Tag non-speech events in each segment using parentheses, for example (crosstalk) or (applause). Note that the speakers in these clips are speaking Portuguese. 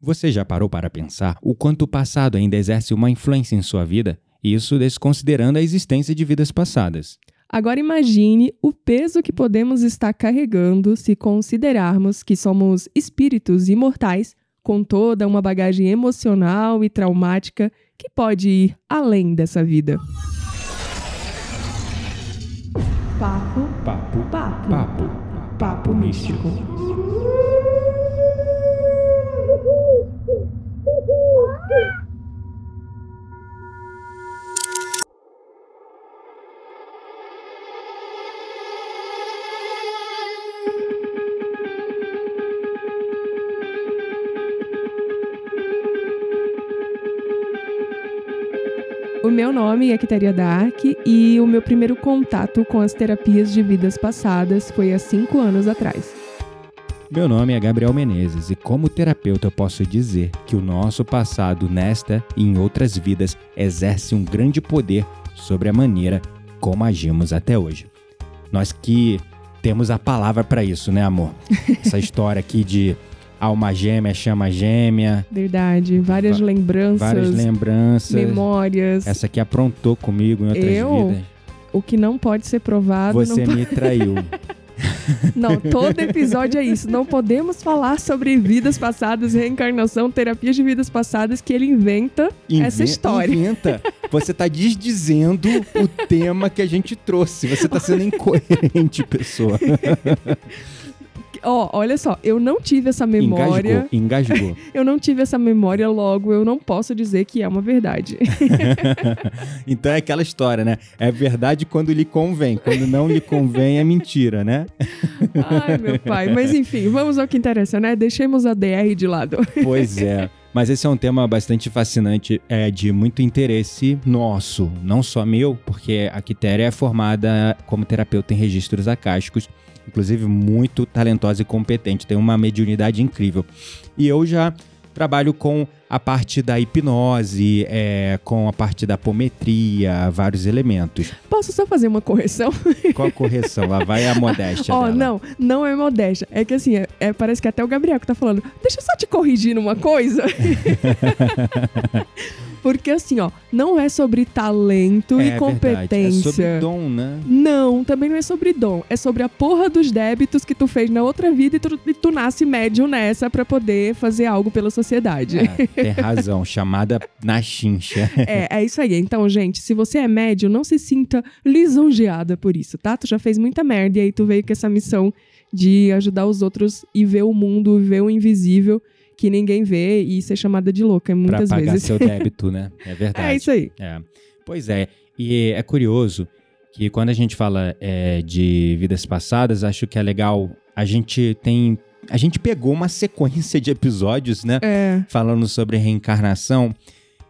Você já parou para pensar o quanto o passado ainda exerce uma influência em sua vida? Isso desconsiderando a existência de vidas passadas. Agora imagine o peso que podemos estar carregando se considerarmos que somos espíritos imortais com toda uma bagagem emocional e traumática que pode ir além dessa vida. Papo, Papo, papo, papo, papo místico. Meu nome é Quiteria Dark e o meu primeiro contato com as terapias de vidas passadas foi há cinco anos atrás. Meu nome é Gabriel Menezes e como terapeuta eu posso dizer que o nosso passado nesta e em outras vidas exerce um grande poder sobre a maneira como agimos até hoje. Nós que temos a palavra para isso, né, amor? (laughs) Essa história aqui de alma gêmea, chama gêmea, Verdade, várias Va- lembranças, várias lembranças. memórias. Essa aqui aprontou comigo em outras Eu? vidas. O que não pode ser provado. Você não, me traiu. (laughs) não, todo episódio é isso. Não podemos falar sobre vidas passadas, reencarnação, terapias de vidas passadas que ele inventa essa história. Inventa. Você tá desdizendo o tema que a gente trouxe. Você tá sendo (laughs) incoerente, pessoa. Ó, olha só, eu não tive essa memória. Engasgou, engasgou. (laughs) Eu não tive essa memória, logo eu não posso dizer que é uma verdade. (laughs) então é aquela história, né? É verdade quando lhe convém. Quando não lhe convém, é mentira, né? Ai, meu pai. Mas enfim, vamos ao que interessa, né? Deixemos a DR de lado. Pois é. Mas esse é um tema bastante fascinante, é de muito interesse nosso, não só meu, porque a Quitéria é formada como terapeuta em registros acásticos, inclusive muito talentosa e competente, tem uma mediunidade incrível. E eu já trabalho com a parte da hipnose, é, com a parte da apometria, vários elementos. Posso só fazer uma correção? (laughs) Qual a correção? Lá vai a modéstia (laughs) Ó, dela. não, não é modéstia. É que assim, é, é- parece que até o Gabriel que tá falando. Deixa eu só te corrigir numa coisa. (laughs) Porque assim, ó, não é sobre talento é e competência. Verdade. É sobre dom, né? Não, também não é sobre dom. É sobre a porra dos débitos que tu fez na outra vida e tu, e tu nasce médium nessa pra poder fazer algo pela sociedade. É, tem razão, (laughs) chamada na chincha. É, é isso aí. Então, gente, se você é médium, não se sinta lisonjeada por isso, tá? Tu já fez muita merda e aí tu veio com essa missão de ajudar os outros e ver o mundo, ver o invisível que ninguém vê e ser chamada de louca Pra muitas pagar vezes. seu débito, (laughs) né? É verdade. É isso aí. É. Pois é, e é curioso que quando a gente fala é, de vidas passadas, acho que é legal. A gente tem. A gente pegou uma sequência de episódios, né? É, Falando sobre reencarnação.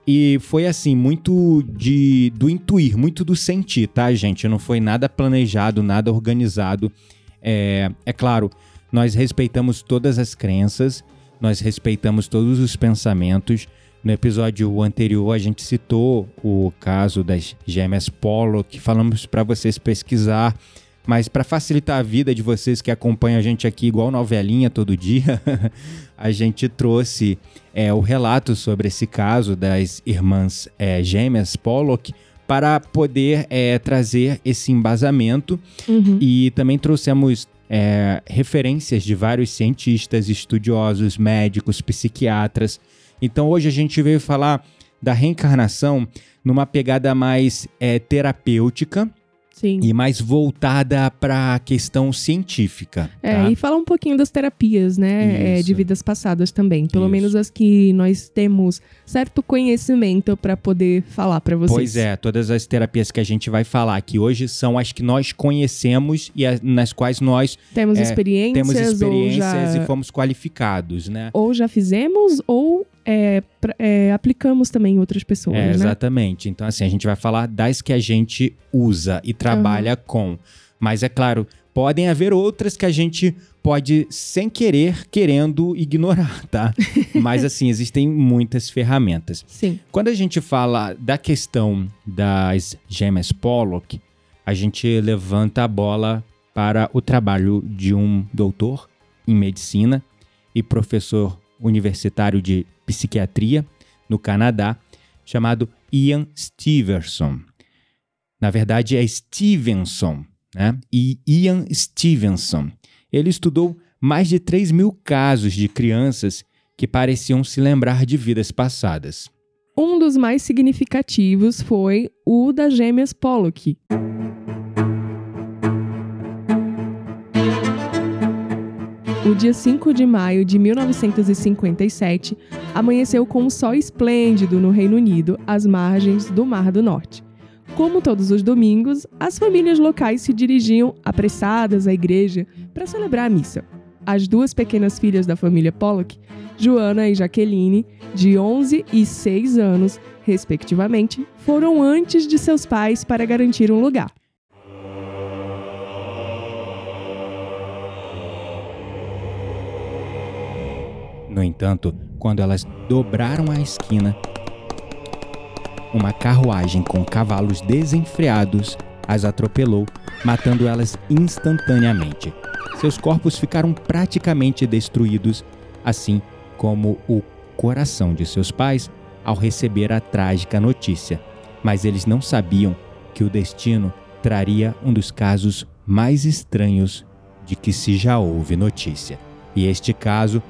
E foi assim, muito de do intuir, muito do sentir, tá, gente? Não foi nada planejado, nada organizado. É, é claro, nós respeitamos todas as crenças, nós respeitamos todos os pensamentos. No episódio anterior, a gente citou o caso das gêmeas Polo, que falamos para vocês pesquisar. Mas para facilitar a vida de vocês que acompanham a gente aqui igual novelinha todo dia, (laughs) a gente trouxe é, o relato sobre esse caso das irmãs é, gêmeas Pollock para poder é, trazer esse embasamento uhum. e também trouxemos é, referências de vários cientistas, estudiosos, médicos, psiquiatras. Então hoje a gente veio falar da reencarnação numa pegada mais é, terapêutica sim. e mais voltada para a questão científica. É, tá? e falar um pouquinho das terapias, né? é, de vidas passadas também. Pelo Isso. menos as que nós temos certo conhecimento pra poder falar pra vocês. Pois é, todas as terapias que a gente vai falar aqui hoje são as que nós conhecemos e as, nas quais nós Temos É, experiências, temos experiências ou já, e fomos qualificados, né? ou já fizemos, ou é, é, aplicamos também em outras pessoas, É, né? exatamente. Então, assim, a gente vai falar das que a gente usa e trabalha com. Mas é claro, podem haver outras que a gente pode, sem querer, querendo ignorar, (laughs) tá? Mas, assim, existem muitas ferramentas. Sim. Quando a gente fala da questão das gêmeas Pollock, a gente levanta a bola para o trabalho de um doutor em medicina e professor universitário de psiquiatria no Canadá, chamado Ian Stevenson. Na verdade, é Stevenson, né? E Ian Stevenson. Ele estudou mais de 3 mil casos de crianças que pareciam se lembrar de vidas passadas. Um dos mais significativos foi o das gêmeas Pollock. O dia 5 de maio de 1957 amanheceu com um sol esplêndido no Reino Unido, às margens do Mar do Norte. Como todos os domingos, as famílias locais se dirigiam apressadas à igreja para celebrar a missa. As duas pequenas filhas da família Pollock, Joana e Jaqueline, de 11 e 6 anos, respectivamente, foram antes de seus pais para garantir um lugar. No entanto, quando elas dobraram a esquina, uma carruagem com cavalos desenfreados as atropelou, matando elas instantaneamente. Seus corpos ficaram praticamente destruídos, assim como o coração de seus pais ao receber a trágica notícia. Mas eles não sabiam que o destino traria um dos casos mais estranhos de que se já houve notícia. E este caso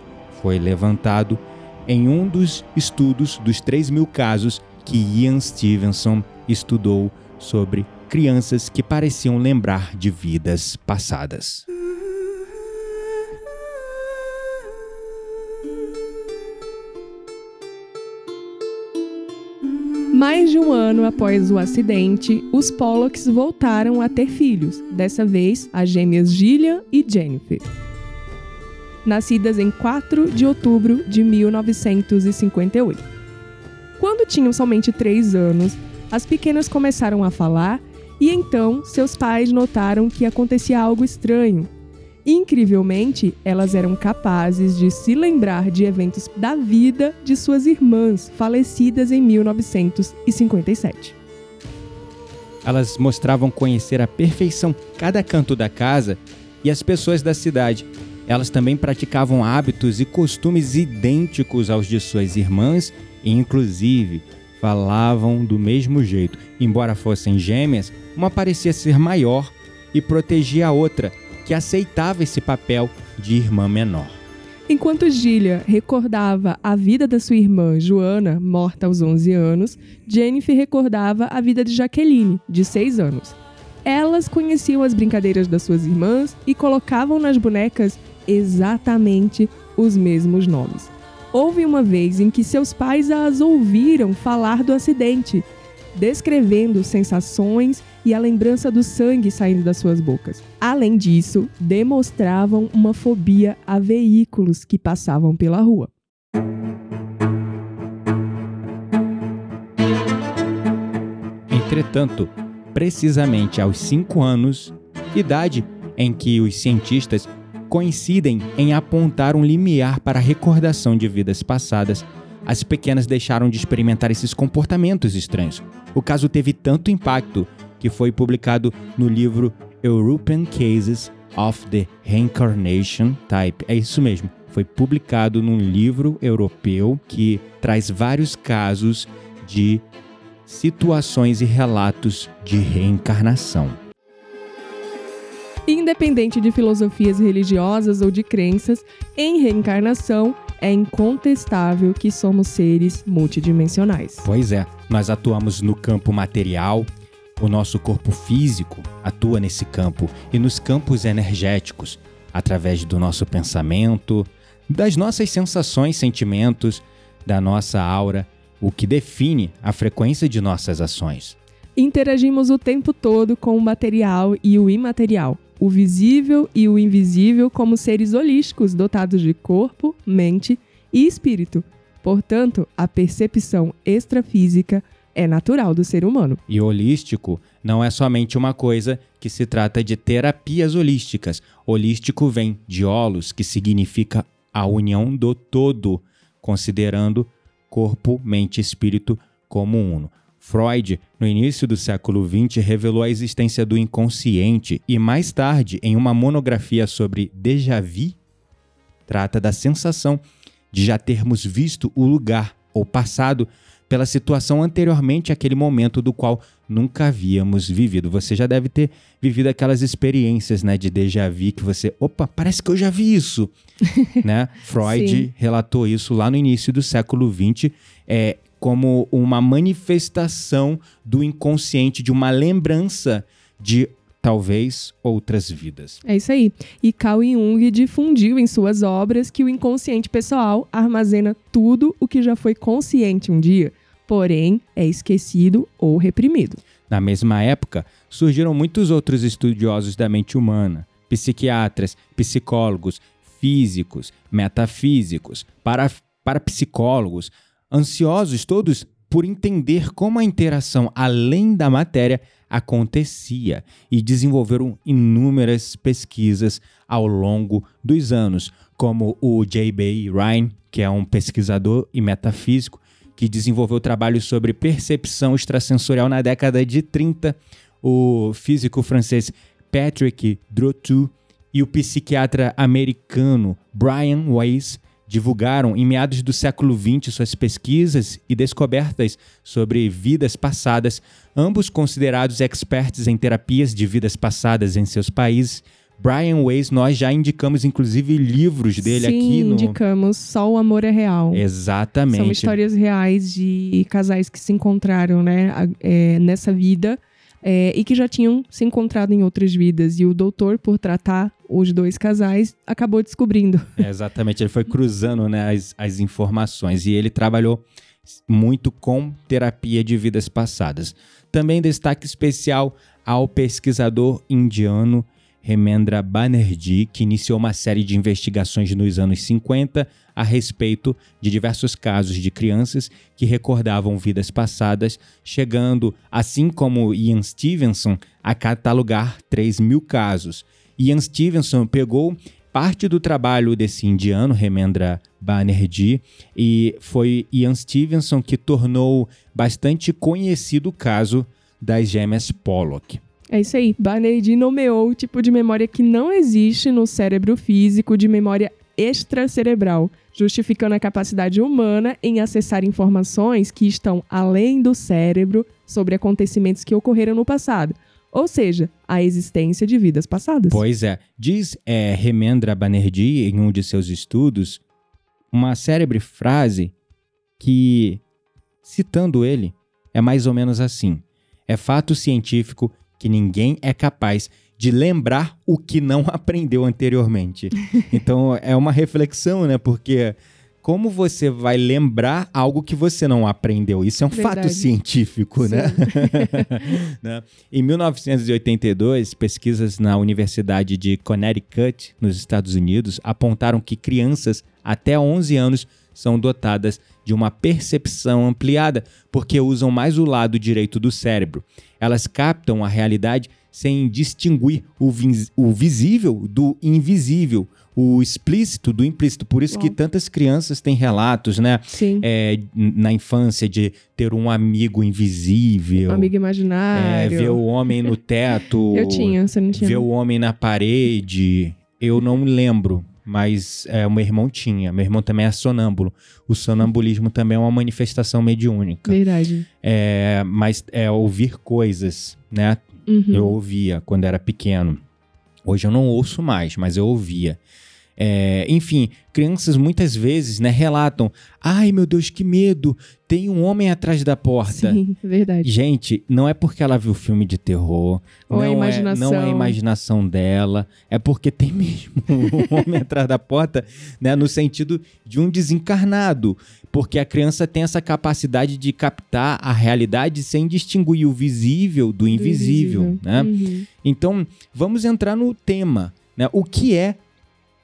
foi levantado em um dos estudos dos 3 mil casos que Ian Stevenson estudou sobre crianças que pareciam lembrar de vidas passadas. Mais de um ano após o acidente, os Pollocks voltaram a ter filhos, dessa vez as gêmeas Gillian e Jennifer nascidas em 4 de outubro de 1958. Quando tinham somente 3 anos, as pequenas começaram a falar e então seus pais notaram que acontecia algo estranho. Incrivelmente, elas eram capazes de se lembrar de eventos da vida de suas irmãs, falecidas em 1957. Elas mostravam conhecer à perfeição cada canto da casa e as pessoas da cidade, elas também praticavam hábitos e costumes idênticos aos de suas irmãs e, inclusive, falavam do mesmo jeito. Embora fossem gêmeas, uma parecia ser maior e protegia a outra, que aceitava esse papel de irmã menor. Enquanto Gília recordava a vida da sua irmã Joana, morta aos 11 anos, Jennifer recordava a vida de Jaqueline, de 6 anos. Elas conheciam as brincadeiras das suas irmãs e colocavam nas bonecas exatamente os mesmos nomes. Houve uma vez em que seus pais as ouviram falar do acidente, descrevendo sensações e a lembrança do sangue saindo das suas bocas. Além disso, demonstravam uma fobia a veículos que passavam pela rua. Entretanto, precisamente aos 5 anos, idade em que os cientistas coincidem em apontar um limiar para a recordação de vidas passadas, as pequenas deixaram de experimentar esses comportamentos estranhos. O caso teve tanto impacto que foi publicado no livro European Cases of the Reincarnation Type. É isso mesmo. Foi publicado num livro europeu que traz vários casos de situações e relatos de reencarnação. Independente de filosofias religiosas ou de crenças, em reencarnação é incontestável que somos seres multidimensionais. Pois é, nós atuamos no campo material, o nosso corpo físico atua nesse campo e nos campos energéticos, através do nosso pensamento, das nossas sensações, sentimentos, da nossa aura, o que define a frequência de nossas ações. Interagimos o tempo todo com o material e o imaterial, o visível e o invisível como seres holísticos dotados de corpo, mente e espírito. Portanto, a percepção extrafísica é natural do ser humano. E holístico não é somente uma coisa que se trata de terapias holísticas. Holístico vem de holos, que significa a união do todo, considerando corpo, mente e espírito como uno. Freud, no início do século XX, revelou a existência do inconsciente e, mais tarde, em uma monografia sobre déjà vu, trata da sensação de já termos visto o lugar ou passado pela situação anteriormente àquele momento do qual nunca havíamos vivido. Você já deve ter vivido aquelas experiências, né, de déjà vu que você, opa, parece que eu já vi isso, (laughs) né? Freud Sim. relatou isso lá no início do século XX, é, como uma manifestação do inconsciente, de uma lembrança de talvez outras vidas. É isso aí. E Carl Jung difundiu em suas obras que o inconsciente pessoal armazena tudo o que já foi consciente um dia, porém é esquecido ou reprimido. Na mesma época, surgiram muitos outros estudiosos da mente humana, psiquiatras, psicólogos, físicos, metafísicos, para, parapsicólogos, ansiosos todos por entender como a interação além da matéria acontecia e desenvolveram inúmeras pesquisas ao longo dos anos, como o J.B. Ryan, que é um pesquisador e metafísico, que desenvolveu trabalhos sobre percepção extrasensorial na década de 30, o físico francês Patrick Drotu e o psiquiatra americano Brian Weiss divulgaram em meados do século XX suas pesquisas e descobertas sobre vidas passadas, ambos considerados experts em terapias de vidas passadas em seus países. Brian Weiss, nós já indicamos inclusive livros dele Sim, aqui no indicamos Só o Amor é Real. Exatamente. São histórias reais de casais que se encontraram né, é, nessa vida é, e que já tinham se encontrado em outras vidas. E o doutor, por tratar os dois casais, acabou descobrindo. (laughs) É, exatamente, ele foi cruzando né, as, as informações e ele trabalhou muito com terapia de vidas passadas. Também destaque especial ao pesquisador indiano Remendra Banerjee, que iniciou uma série de investigações nos anos 50 a respeito de diversos casos de crianças que recordavam vidas passadas, chegando, assim como Ian Stevenson, a catalogar 3 mil casos. Ian Stevenson pegou parte do trabalho desse indiano, Remendra Banerjee, e foi Ian Stevenson que tornou bastante conhecido o caso das gêmeas Pollock. É isso aí. Banerjee nomeou o tipo de memória que não existe no cérebro físico de memória extracerebral, justificando a capacidade humana em acessar informações que estão além do cérebro sobre acontecimentos que ocorreram no passado. Ou seja, a existência de vidas passadas. Pois é, diz é, Remendra Banerjee em um de seus estudos uma célebre frase que, citando ele, é mais ou menos assim: é fato científico que ninguém é capaz de lembrar o que não (laughs) aprendeu anteriormente. (laughs) então é uma reflexão, né? Porque como você vai lembrar algo que você não aprendeu? Isso é um fato Verdade. científico, né? Sim. (laughs) né? Em 1982, pesquisas na Universidade de Connecticut, nos Estados Unidos, apontaram que crianças até 11 anos são dotadas de uma percepção ampliada, porque usam mais o lado direito do cérebro. Elas captam a realidade sem distinguir o, vis- o visível do invisível, o explícito do implícito. Por isso que Uau. tantas crianças têm relatos, né? Sim. É, na infância de ter um amigo invisível. Um amigo É, imaginário. ver o homem no (laughs) teto. Eu tinha, você não tinha. Ver o homem na parede. Eu não lembro, mas é, o meu irmão tinha. Meu irmão também é sonâmbulo. O sonambulismo também é uma manifestação mediúnica. Verdade. É, mas é ouvir coisas, né? Uhum. Eu ouvia quando era pequeno. Hoje eu não ouço mais, mas eu ouvia. É, enfim, crianças muitas vezes né, relatam: ai meu Deus, que medo! Tem um homem atrás da porta. Sim, (laughs) verdade. Gente, não é porque ela viu filme de terror, Ou é não, imaginação. É, não é a imaginação dela, é porque tem mesmo (laughs) um homem atrás da porta, né, no sentido de um desencarnado, porque a criança tem essa capacidade de captar a realidade sem distinguir o visível do invisível, né? Uhum. Então, vamos entrar no tema, né? O que é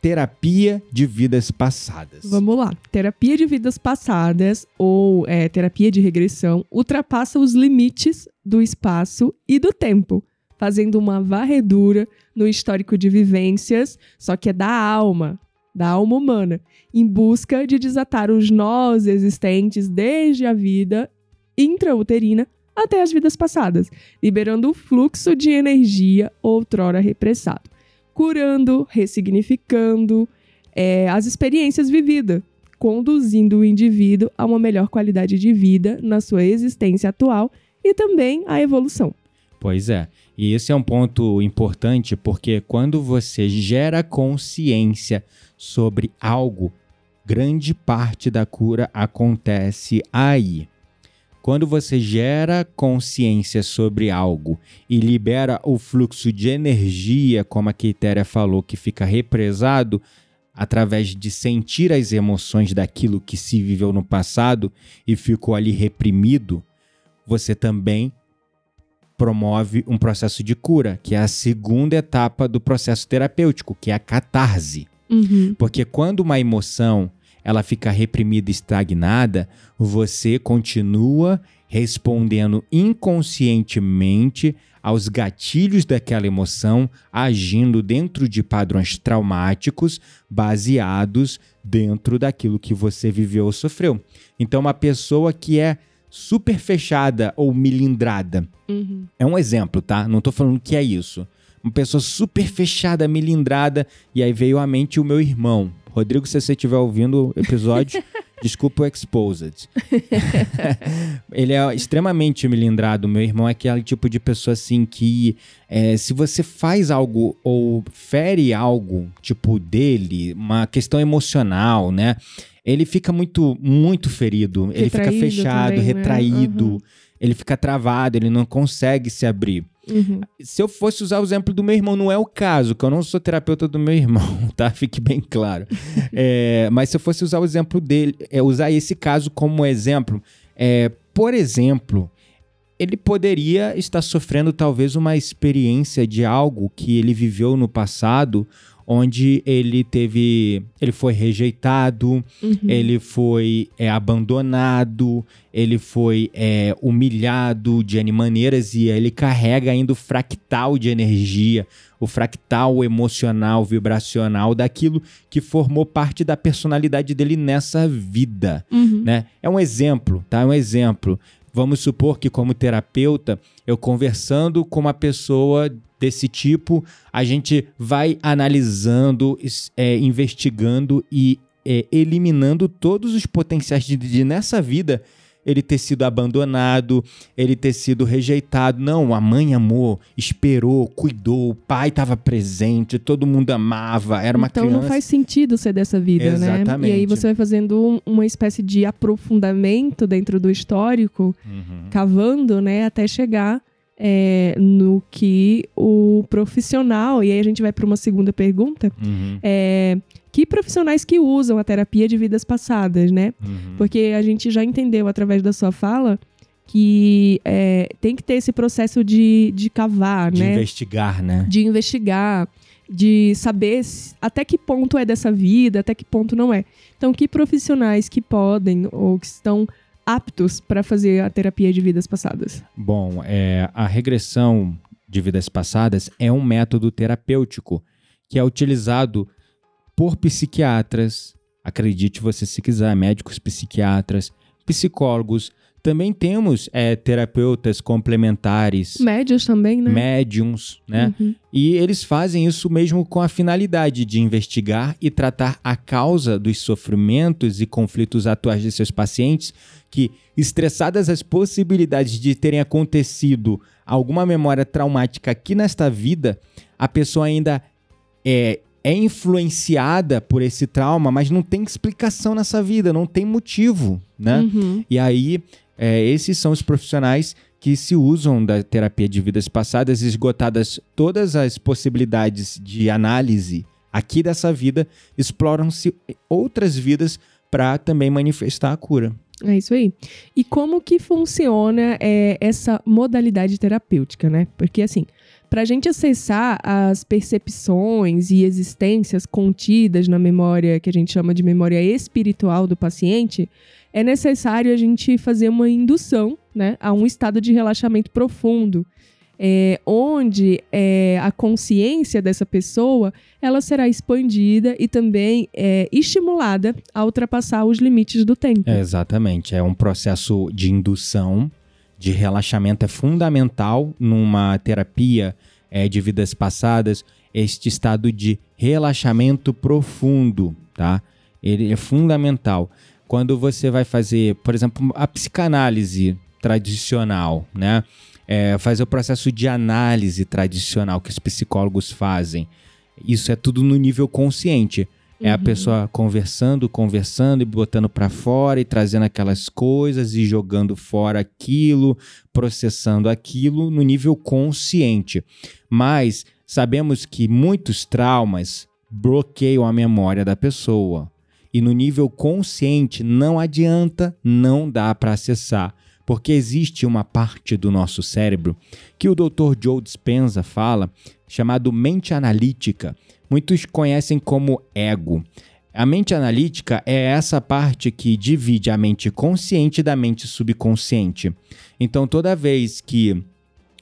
terapia de vidas passadas? Vamos lá. Terapia de vidas passadas ou é, terapia de regressão ultrapassa os limites do espaço e do tempo, fazendo uma varredura no histórico de vivências, só que é da alma, da alma humana, em busca de desatar os nós existentes desde a vida intrauterina até as vidas passadas, liberando o fluxo de energia outrora repressado, curando, ressignificando, é, as experiências vividas, conduzindo o indivíduo a uma melhor qualidade de vida na sua existência atual e também a evolução. Pois é. E esse é um ponto importante porque quando você gera consciência sobre algo, grande parte da cura acontece aí. Quando você gera consciência sobre algo e libera o fluxo de energia, como a Quitéria falou, que fica represado através de sentir as emoções daquilo que se viveu no passado e ficou ali reprimido, você também promove um processo de cura, que é a segunda etapa do processo terapêutico, que é a catarse. Uhum. Porque quando uma emoção ela fica reprimida, estagnada, você continua respondendo inconscientemente aos gatilhos daquela emoção, agindo dentro de padrões traumáticos baseados dentro daquilo que você viveu ou sofreu. Então, uma pessoa que é super fechada ou milindrada, Uhum. é um exemplo, tá? Não tô falando que é isso. Uma pessoa super fechada, milindrada, e aí veio à mente o meu irmão. Rodrigo, se você estiver ouvindo o episódio, (laughs) desculpa o Exposed. (laughs) Ele é extremamente milindrado. Meu irmão é aquele tipo de pessoa assim que, é, se você faz algo ou fere algo, tipo dele, uma questão emocional, né? Ele fica muito, muito ferido. ele fica Retraído fechado, também, né? retraído. Uhum. Ele fica travado, ele não consegue se abrir. Uhum. Se eu fosse usar o exemplo do meu irmão, não é o caso, que eu não sou terapeuta do meu irmão, (laughs) tá? Fique bem claro. (laughs) É, mas se eu fosse usar o exemplo dele, é, usar esse caso como exemplo, é, por exemplo, ele poderia estar sofrendo talvez uma experiência de algo que ele viveu no passado, onde ele teve, ele foi rejeitado, Uhum. ele foi é, abandonado, ele foi é, humilhado de N maneiras e ele carrega ainda o fractal de energia, o fractal emocional, vibracional daquilo que formou parte da personalidade dele nessa vida Uhum. né? É um exemplo, tá? É um exemplo. Vamos supor que, como terapeuta, eu conversando com uma pessoa desse tipo, a gente vai analisando, é, investigando e é, eliminando todos os potenciais de, de nessa vida ele ter sido abandonado, ele ter sido rejeitado. Não, a mãe amou, esperou, cuidou, o pai estava presente, todo mundo amava, era uma então criança. não faz sentido ser dessa vida, né? Exatamente. E aí você vai fazendo um- uma espécie de aprofundamento dentro do histórico, Uhum. cavando, né, até chegar é, no que o profissional. E aí a gente vai para uma segunda pergunta. Uhum. É, que profissionais que usam a terapia de vidas passadas, né? Uhum. Porque a gente já entendeu através da sua fala que é, tem que ter esse processo de, de cavar, de né? investigar, né? de investigar, de saber até que ponto é dessa vida, até que ponto não é. Então, que profissionais que podem ou que estão aptos para fazer a terapia de vidas passadas? Bom, é, a regressão de vidas passadas é um método terapêutico que é utilizado por psiquiatras, acredite você se quiser, médicos psiquiatras, psicólogos. Também temos é, terapeutas complementares, Médios também, né? médiums, né? Uhum. E eles fazem isso mesmo com a finalidade de investigar e tratar a causa dos sofrimentos e conflitos atuais de seus pacientes, que, estressadas as possibilidades de terem acontecido alguma memória traumática aqui nesta vida, a pessoa ainda é, é influenciada por esse trauma, mas não tem explicação nessa vida, não tem motivo, né? Uhum. E aí, é, esses são os profissionais que se usam da terapia de vidas passadas, esgotadas todas as possibilidades de análise aqui dessa vida, exploram-se outras vidas para também manifestar a cura. É isso aí. E como que funciona é, essa modalidade terapêutica, né? Porque assim, para a gente acessar as percepções e existências contidas na memória que a gente chama de memória espiritual do paciente, é necessário a gente fazer uma indução, né, a um estado de relaxamento profundo, é, onde é, a consciência dessa pessoa ela será expandida e também é, estimulada a ultrapassar os limites do tempo. É, exatamente. É um processo de indução, de relaxamento. É fundamental numa terapia é, de vidas passadas este estado de relaxamento profundo, tá? Ele é fundamental. Quando você vai fazer, por exemplo, a psicanálise tradicional, né? É, fazer o processo de análise tradicional que os psicólogos fazem. Isso é tudo no nível consciente. É a Uhum. pessoa conversando, conversando e botando pra fora e trazendo aquelas coisas e jogando fora aquilo, processando aquilo no nível consciente. Mas sabemos que muitos traumas bloqueiam a memória da pessoa. E no nível consciente não adianta, não dá para acessar, porque existe uma parte do nosso cérebro que o Dr. Joe Dispenza fala, chamado mente analítica. Muitos conhecem como ego. A mente analítica é essa parte que divide a mente consciente da mente subconsciente. Então, toda vez que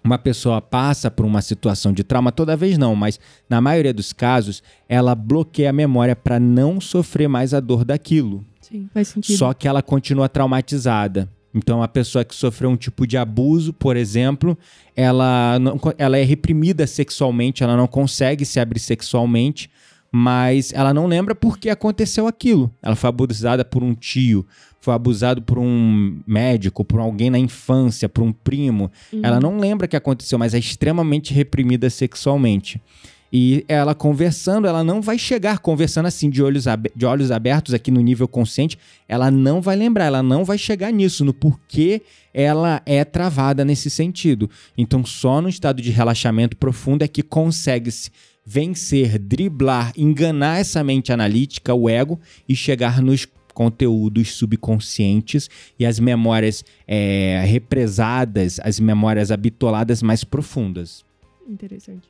uma pessoa passa por uma situação de trauma, toda vez não, mas na maioria dos casos, ela bloqueia a memória para não sofrer mais a dor daquilo. Sim, faz sentido. Só que ela continua traumatizada. Então, a pessoa que sofreu um tipo de abuso, por exemplo, ela, não, ela é reprimida sexualmente, ela não consegue se abrir sexualmente, mas ela não lembra por que aconteceu aquilo. Ela foi abusada por um tio, foi abusado por um médico, por alguém na infância, por um primo. Ela não lembra o que aconteceu, mas é extremamente reprimida sexualmente. E ela conversando, ela não vai chegar conversando assim de olhos, de olhos abertos aqui no nível consciente, ela não vai lembrar, ela não vai chegar nisso, no porquê ela é travada nesse sentido. Então, só no estado de relaxamento profundo é que consegue-se vencer, driblar, enganar essa mente analítica, o ego, e chegar nos conteúdos subconscientes e as memórias é, represadas, as memórias habitoladas mais profundas. Interessante.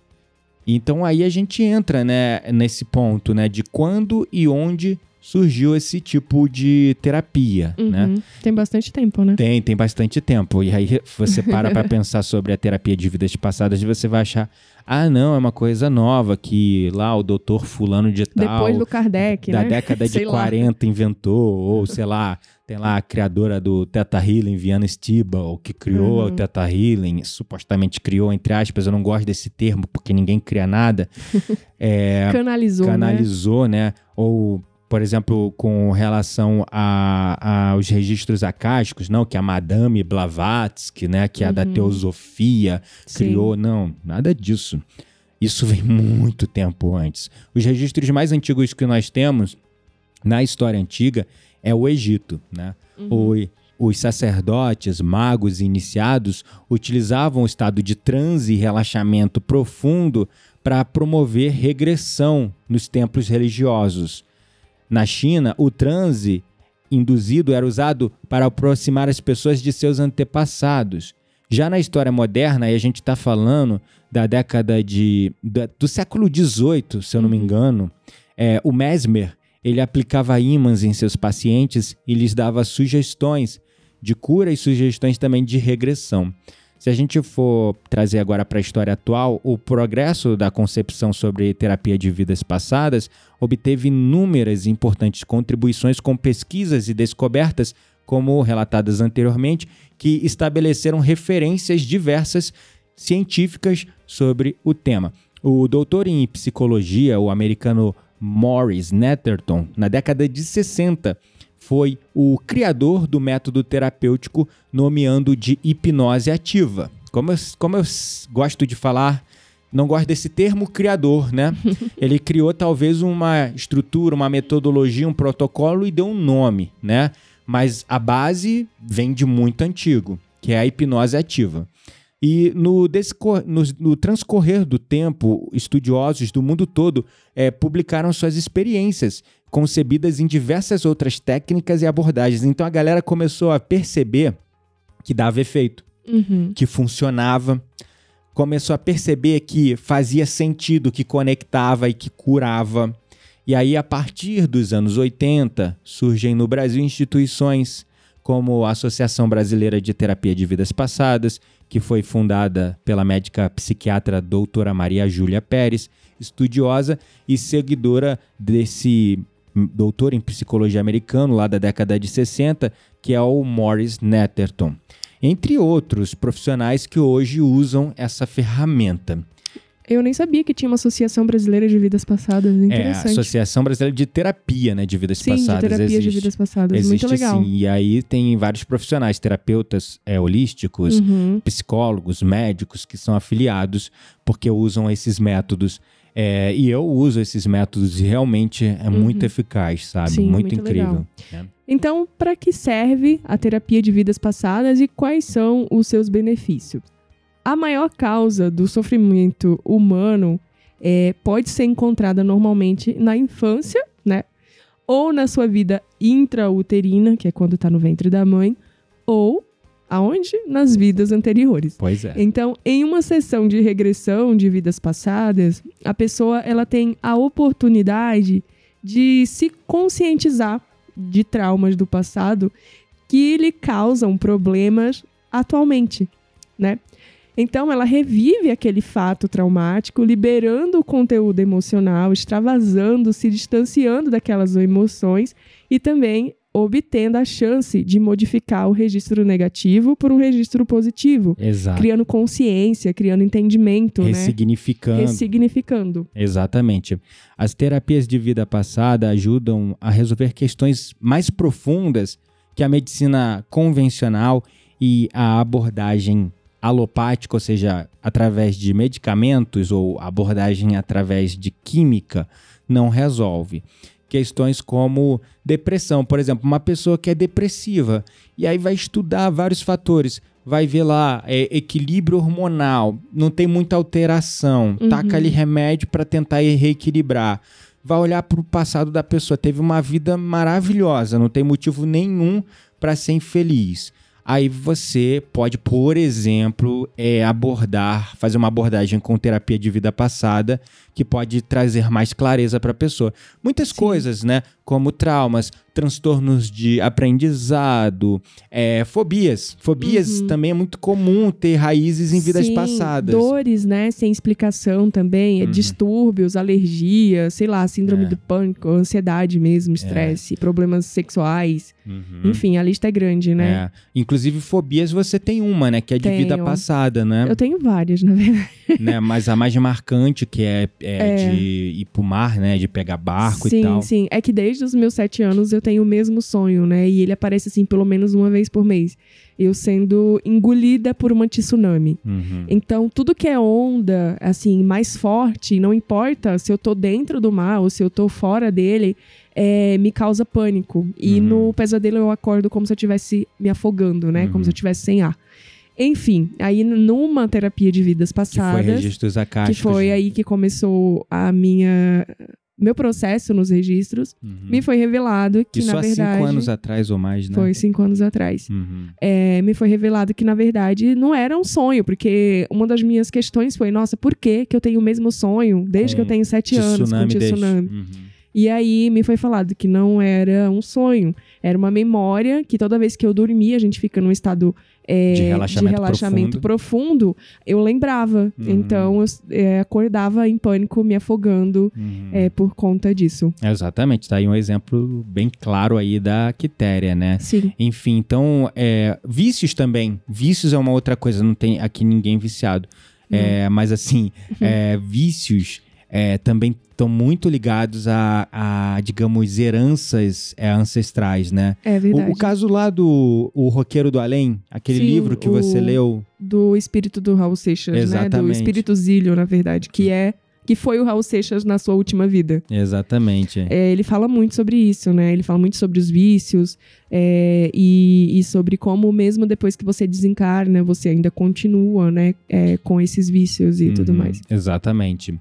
Então aí a gente entra, né, nesse ponto, né, de quando e onde surgiu esse tipo de terapia, né? Uhum. Tem bastante tempo, né? Tem, tem bastante tempo. E aí você para pra (laughs) pensar sobre a terapia de vidas passadas e você vai achar, ah, não, é uma coisa nova que lá o doutor fulano de tal Depois do Kardec, da né? década de (laughs) Sei lá. 40 inventou, ou sei lá, tem lá a criadora do Teta Healing, Viana Stibal, que criou Uhum. o Teta Healing, supostamente criou, entre aspas, eu não gosto desse termo porque ninguém cria nada, (laughs) é, Canalizou, né? canalizou, né? Ou, por exemplo, com relação a- aos registros acásticos, não, que a Madame Blavatsky, né, que é a da Uhum. teosofia, Sim. criou, não, nada disso. Isso vem (laughs) muito tempo antes. Os registros mais antigos que nós temos na história antiga é o Egito, né? O- os sacerdotes, magos e iniciados utilizavam o estado de transe e relaxamento profundo para promover regressão nos templos religiosos. Na China, o transe induzido era usado para aproximar as pessoas de seus antepassados. Já na história moderna, aí a gente está falando da década de, da- do século XVIII, se eu não me engano, é, o Mesmer ele aplicava ímãs em seus pacientes e lhes dava sugestões de cura e sugestões também de regressão. Se a gente for trazer agora para a história atual, o progresso da concepção sobre terapia de vidas passadas obteve inúmeras e importantes contribuições com pesquisas e descobertas, como relatadas anteriormente, que estabeleceram referências diversas científicas sobre o tema. O doutor em psicologia, o americano Morris Netterton, na década de 60, foi o criador do método terapêutico nomeando de hipnose ativa. Como eu, como eu gosto de falar, não gosto desse termo criador, né? (laughs) Ele criou talvez uma estrutura, uma metodologia, um protocolo e deu um nome, né? Mas a base vem de muito antigo, que é a hipnose ativa. E no, no- no transcorrer do tempo, estudiosos do mundo todo eh, publicaram suas experiências, concebidas em diversas outras técnicas e abordagens. Então a galera começou a perceber que dava efeito, Uhum. que funcionava, começou a perceber que fazia sentido, que conectava e que curava. E aí, a partir dos anos 80, surgem no Brasil instituições como a Associação Brasileira de Terapia de Vidas Passadas, que foi fundada pela médica psiquiatra doutora Maria Júlia Pérez, estudiosa e seguidora desse doutor em psicologia americano lá da década de 60, que é o Morris Netterton. Entre outros profissionais que hoje usam essa ferramenta. Eu nem sabia que tinha uma Associação Brasileira de Vidas Passadas. É, a Interessante. Associação Brasileira de Terapia, né, de Vidas Sim, Passadas. de terapia existe. de vidas passadas. Existe Muito legal. sim. E aí tem vários profissionais, terapeutas é, holísticos, Uhum. psicólogos, médicos que são afiliados porque usam esses métodos. É, e eu uso esses métodos e realmente é muito eficaz, sabe? Uhum. Sim, muito, muito incrível. legal. né? Então, para que serve a terapia de vidas passadas e quais são os seus benefícios? A maior causa do sofrimento humano é, pode ser encontrada normalmente na infância, né? Ou na sua vida intrauterina, que é quando está no ventre da mãe, ou aonde? Nas vidas anteriores. Pois é. Então, em uma sessão de regressão de vidas passadas, a pessoa ela tem a oportunidade de se conscientizar de traumas do passado que lhe causam problemas atualmente, né? Então, ela revive aquele fato traumático, liberando o conteúdo emocional, extravasando, se distanciando daquelas emoções e também obtendo a chance de modificar o registro negativo por um registro positivo Exato. criando consciência, criando entendimento, né? Ressignificando. Ressignificando. Exatamente. As terapias de vida passada ajudam a resolver questões mais profundas que a medicina convencional e a abordagem alopática, ou seja, através de medicamentos ou abordagem através de química, não resolve. Questões como depressão, por exemplo, uma pessoa que é depressiva e aí vai estudar vários fatores, vai ver lá é, equilíbrio hormonal, não tem muita alteração, Uhum. taca ali remédio para tentar reequilibrar. Vai olhar para o passado da pessoa, teve uma vida maravilhosa, não tem motivo nenhum para ser infeliz. Aí você pode, por exemplo, é, abordar, fazer uma abordagem com terapia de vida passada, que pode trazer mais clareza para a pessoa. Muitas Sim. coisas, né? Como traumas, transtornos de aprendizado, é, fobias. Fobias Uhum. também é muito comum ter raízes em vidas Sim, passadas. Dores, né? Sem explicação também, é Uhum. distúrbios, alergia, sei lá, síndrome É. do pânico, ansiedade mesmo, estresse, problemas sexuais. Uhum. Enfim, a lista é grande, né? É. Inclusive, fobias você tem uma, né? Que é de Tenho. vida passada, né? Eu tenho várias, na verdade. né? Mas a mais marcante, que é, é É. de ir pro mar, né? De pegar barco sim, e tal. sim. É que desde os meus sete anos eu tenho o mesmo sonho, né? E ele aparece assim pelo menos uma vez por mês. Eu sendo engolida por uma tsunami. Uhum. Então, tudo que é onda, assim, mais forte, não importa se eu tô dentro do mar ou se eu tô fora dele, é, me causa pânico. E Uhum. no pesadelo eu acordo como se eu estivesse me afogando, né? Como Uhum. se eu estivesse sem ar. Enfim, aí numa terapia de vidas Que foi passadas, registros acásticos. que foi né? aí que começou a minha meu processo nos registros, Uhum. me foi revelado que Isso na há verdade cinco anos atrás ou mais, né? foi cinco anos atrás Uhum. é, me foi revelado que, na verdade, não era um sonho, porque uma das minhas questões foi, nossa, por que, que eu tenho o mesmo sonho desde Com que eu tenho sete anos com deste. tsunami? Uhum. E aí me foi falado que não era um sonho, era uma memória que toda vez que eu dormia, a gente fica num estado é, De relaxamento relaxamento profundo. eu lembrava. Uhum. Então eu é, acordava em pânico, me afogando Uhum. é, por conta disso. Exatamente, tá aí um exemplo bem claro aí da quitéria, né? Sim. Enfim, então, é, vícios também. Vícios é uma outra coisa, não tem aqui ninguém viciado. É, mas assim, é, vícios é, também estão muito ligados a, a, digamos, heranças é, ancestrais, né? É verdade. O, o caso lá do o Roqueiro do Além, aquele Sim, livro que você o- leu. do espírito do Raul Seixas, né? Do Exatamente. espírito Zílio, na verdade, que é que foi o Raul Seixas na sua última vida. Exatamente. É, ele fala muito sobre isso, né? Ele fala muito sobre os vícios é, e, e sobre como mesmo depois que você desencarna, você ainda continua, né? é, com esses vícios e tudo Uhum, mais. Exatamente.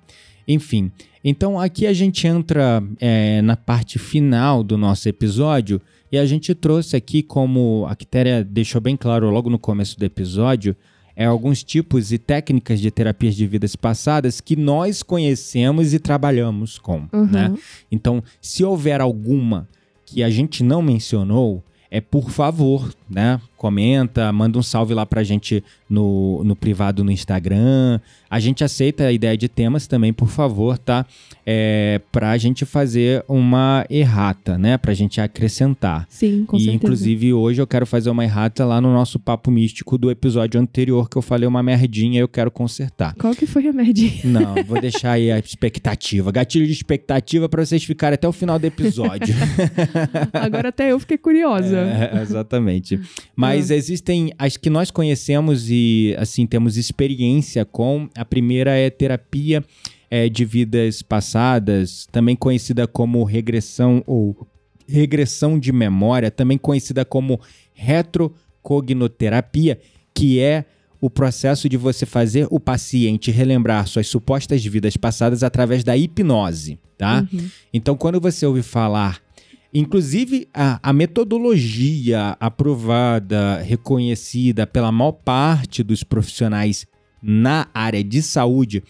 Enfim, então aqui a gente entra é, na parte final do nosso episódio e a gente trouxe aqui, como a Quitéria deixou bem claro logo no começo do episódio, é, alguns tipos e técnicas de terapias de vidas passadas que nós conhecemos e trabalhamos com, Uhum. né? Então, se houver alguma que a gente não mencionou, é por favor, né? Comenta, manda um salve lá pra gente no, no privado no Instagram. A gente aceita a ideia de temas também, por favor, tá? É, pra gente fazer uma errata, né? Pra gente acrescentar. Sim, com e certeza. inclusive hoje eu quero fazer uma errata lá no nosso papo místico do episódio anterior que eu falei uma merdinha e eu quero consertar. Qual que foi a merdinha? (laughs) Não, vou deixar aí a expectativa. Gatilho de expectativa pra vocês ficarem até o final do episódio. (laughs) Agora até eu fiquei curiosa. É, exatamente. Mas existem as que nós conhecemos e assim temos experiência com. A primeira é terapia é, de vidas passadas, também conhecida como regressão ou regressão de memória, também conhecida como retrocognoterapia, que é o processo de você fazer o paciente relembrar suas supostas vidas passadas através da hipnose, tá? Uhum. Então, quando você ouve falar, inclusive a, a metodologia aprovada, reconhecida pela maior parte dos profissionais na área de saúde,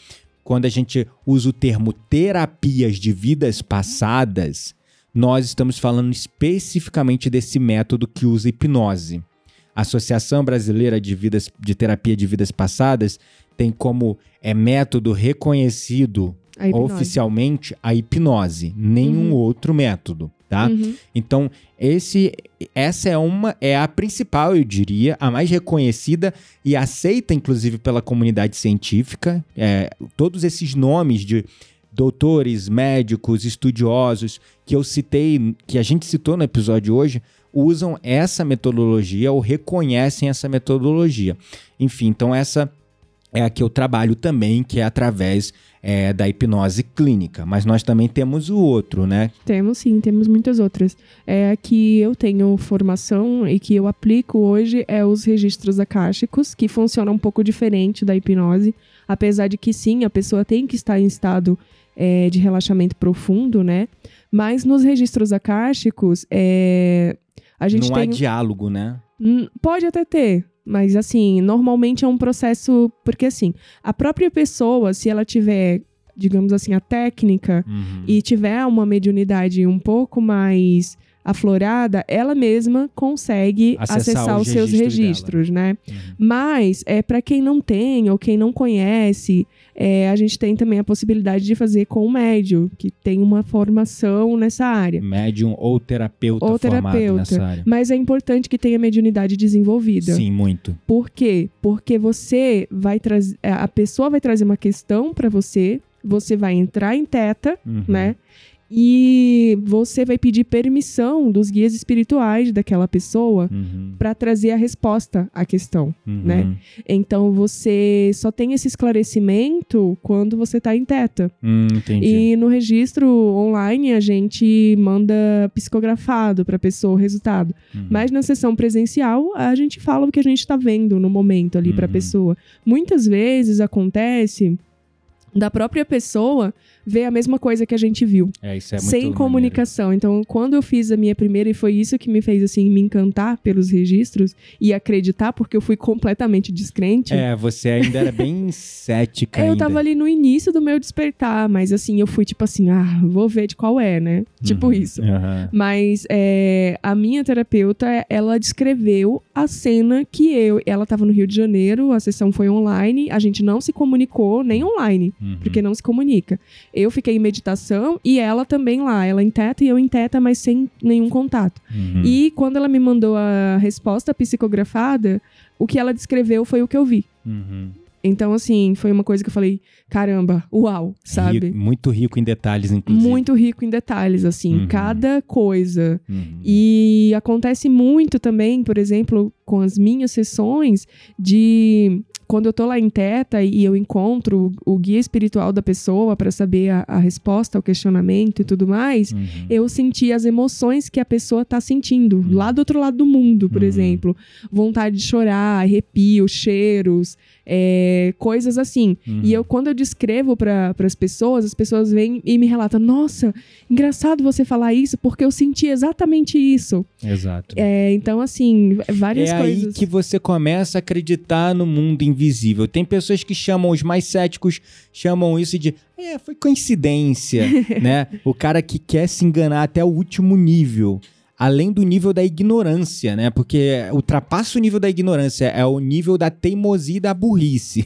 quando a gente usa o termo terapias de vidas passadas, nós estamos falando especificamente desse método que usa hipnose. A Associação Brasileira de, vidas, de Terapia de Vidas Passadas tem como é método reconhecido A oficialmente a hipnose, nenhum Uhum. outro método, tá? Uhum. Então, esse, essa é uma é a principal, eu diria, a mais reconhecida e aceita, inclusive, pela comunidade científica. É, todos esses nomes de doutores, médicos, estudiosos que eu citei, que a gente citou no episódio hoje, usam essa metodologia ou reconhecem essa metodologia. Enfim, então essa é a que eu trabalho também, que é através é, da hipnose clínica. Mas nós também temos o outro, né? Temos sim, temos muitas outras. É a que eu tenho formação e que eu aplico hoje é os registros akáshicos, que funcionam um pouco diferente da hipnose, apesar de que sim, a pessoa tem que estar em estado é, de relaxamento profundo, né? Mas nos registros akáshicos, é, a gente Não tem há diálogo, né? Hum, Pode até ter, mas assim, normalmente é um processo. Porque assim, a própria pessoa, se ela tiver, digamos assim, a técnica Uhum. e tiver uma mediunidade um pouco mais aflorada, ela mesma consegue Acessar acessar, os os seus registros registros, né? Uhum. Mas é para quem não tem ou quem não conhece, é, a gente tem também a possibilidade de fazer com o médio, que tem uma formação nessa área. Médium ou terapeuta Ou terapeuta. nessa área. Mas é importante que tenha mediunidade desenvolvida. Sim, muito. Por quê? Porque você vai trazer. A pessoa vai trazer uma questão pra você, você vai entrar em teta, Uhum. né? E você vai pedir permissão dos guias espirituais daquela pessoa Uhum. pra trazer a resposta à questão. Uhum. né? Então você só tem esse esclarecimento quando você tá em teta. Hum, entendi. E no registro online a gente manda psicografado pra pessoa o resultado. Uhum. Mas na sessão presencial, a gente fala o que a gente tá vendo no momento ali pra Uhum. pessoa. Muitas vezes acontece da própria pessoa ver a mesma coisa que a gente viu, É, isso é muito sem maneiro. comunicação. Então, quando eu fiz a minha primeira, e foi isso que me fez assim me encantar pelos registros e acreditar, porque eu fui completamente descrente. É, você ainda era bem (laughs) cética É, eu ainda. tava ali no início do meu despertar, mas assim, eu fui tipo assim, ah, vou ver de qual é, né? Tipo Uhum. isso. Aham. Mas é, a minha terapeuta, ela descreveu a cena que eu. Ela tava no Rio de Janeiro, a sessão foi online, a gente não se comunicou, nem online, Uhum. porque não se comunica. Eu fiquei em meditação e ela também lá. Ela em teta e eu em teta, mas sem nenhum contato. Uhum. E quando ela me mandou a resposta psicografada, o que ela descreveu foi o que eu vi. Uhum. Então, assim, foi uma coisa que eu falei, caramba, uau, sabe? Rico- muito rico em detalhes, inclusive. Muito rico em detalhes, assim, Uhum. cada coisa. Uhum. E acontece muito também, por exemplo, com as minhas sessões, de quando eu tô lá em teta e eu encontro o guia espiritual da pessoa para saber a, a resposta ao questionamento e tudo mais, Uhum. eu senti as emoções que a pessoa tá sentindo, Uhum. lá do outro lado do mundo, por Uhum. exemplo. Vontade de chorar, arrepios, cheiros, é, coisas assim. Uhum. E eu, quando eu descrevo para as pessoas, as pessoas vêm e me relatam: Nossa, engraçado você falar isso, porque eu senti exatamente isso. Exato. É, então, assim, várias É coisas. aí que você começa a acreditar no mundo invisível. Tem pessoas que chamam, os mais céticos chamam isso de é, foi coincidência, (laughs) né? O cara que quer se enganar até o último nível. Além do nível da ignorância, né? Porque ultrapassa o nível da ignorância, é o nível da teimosia e da burrice.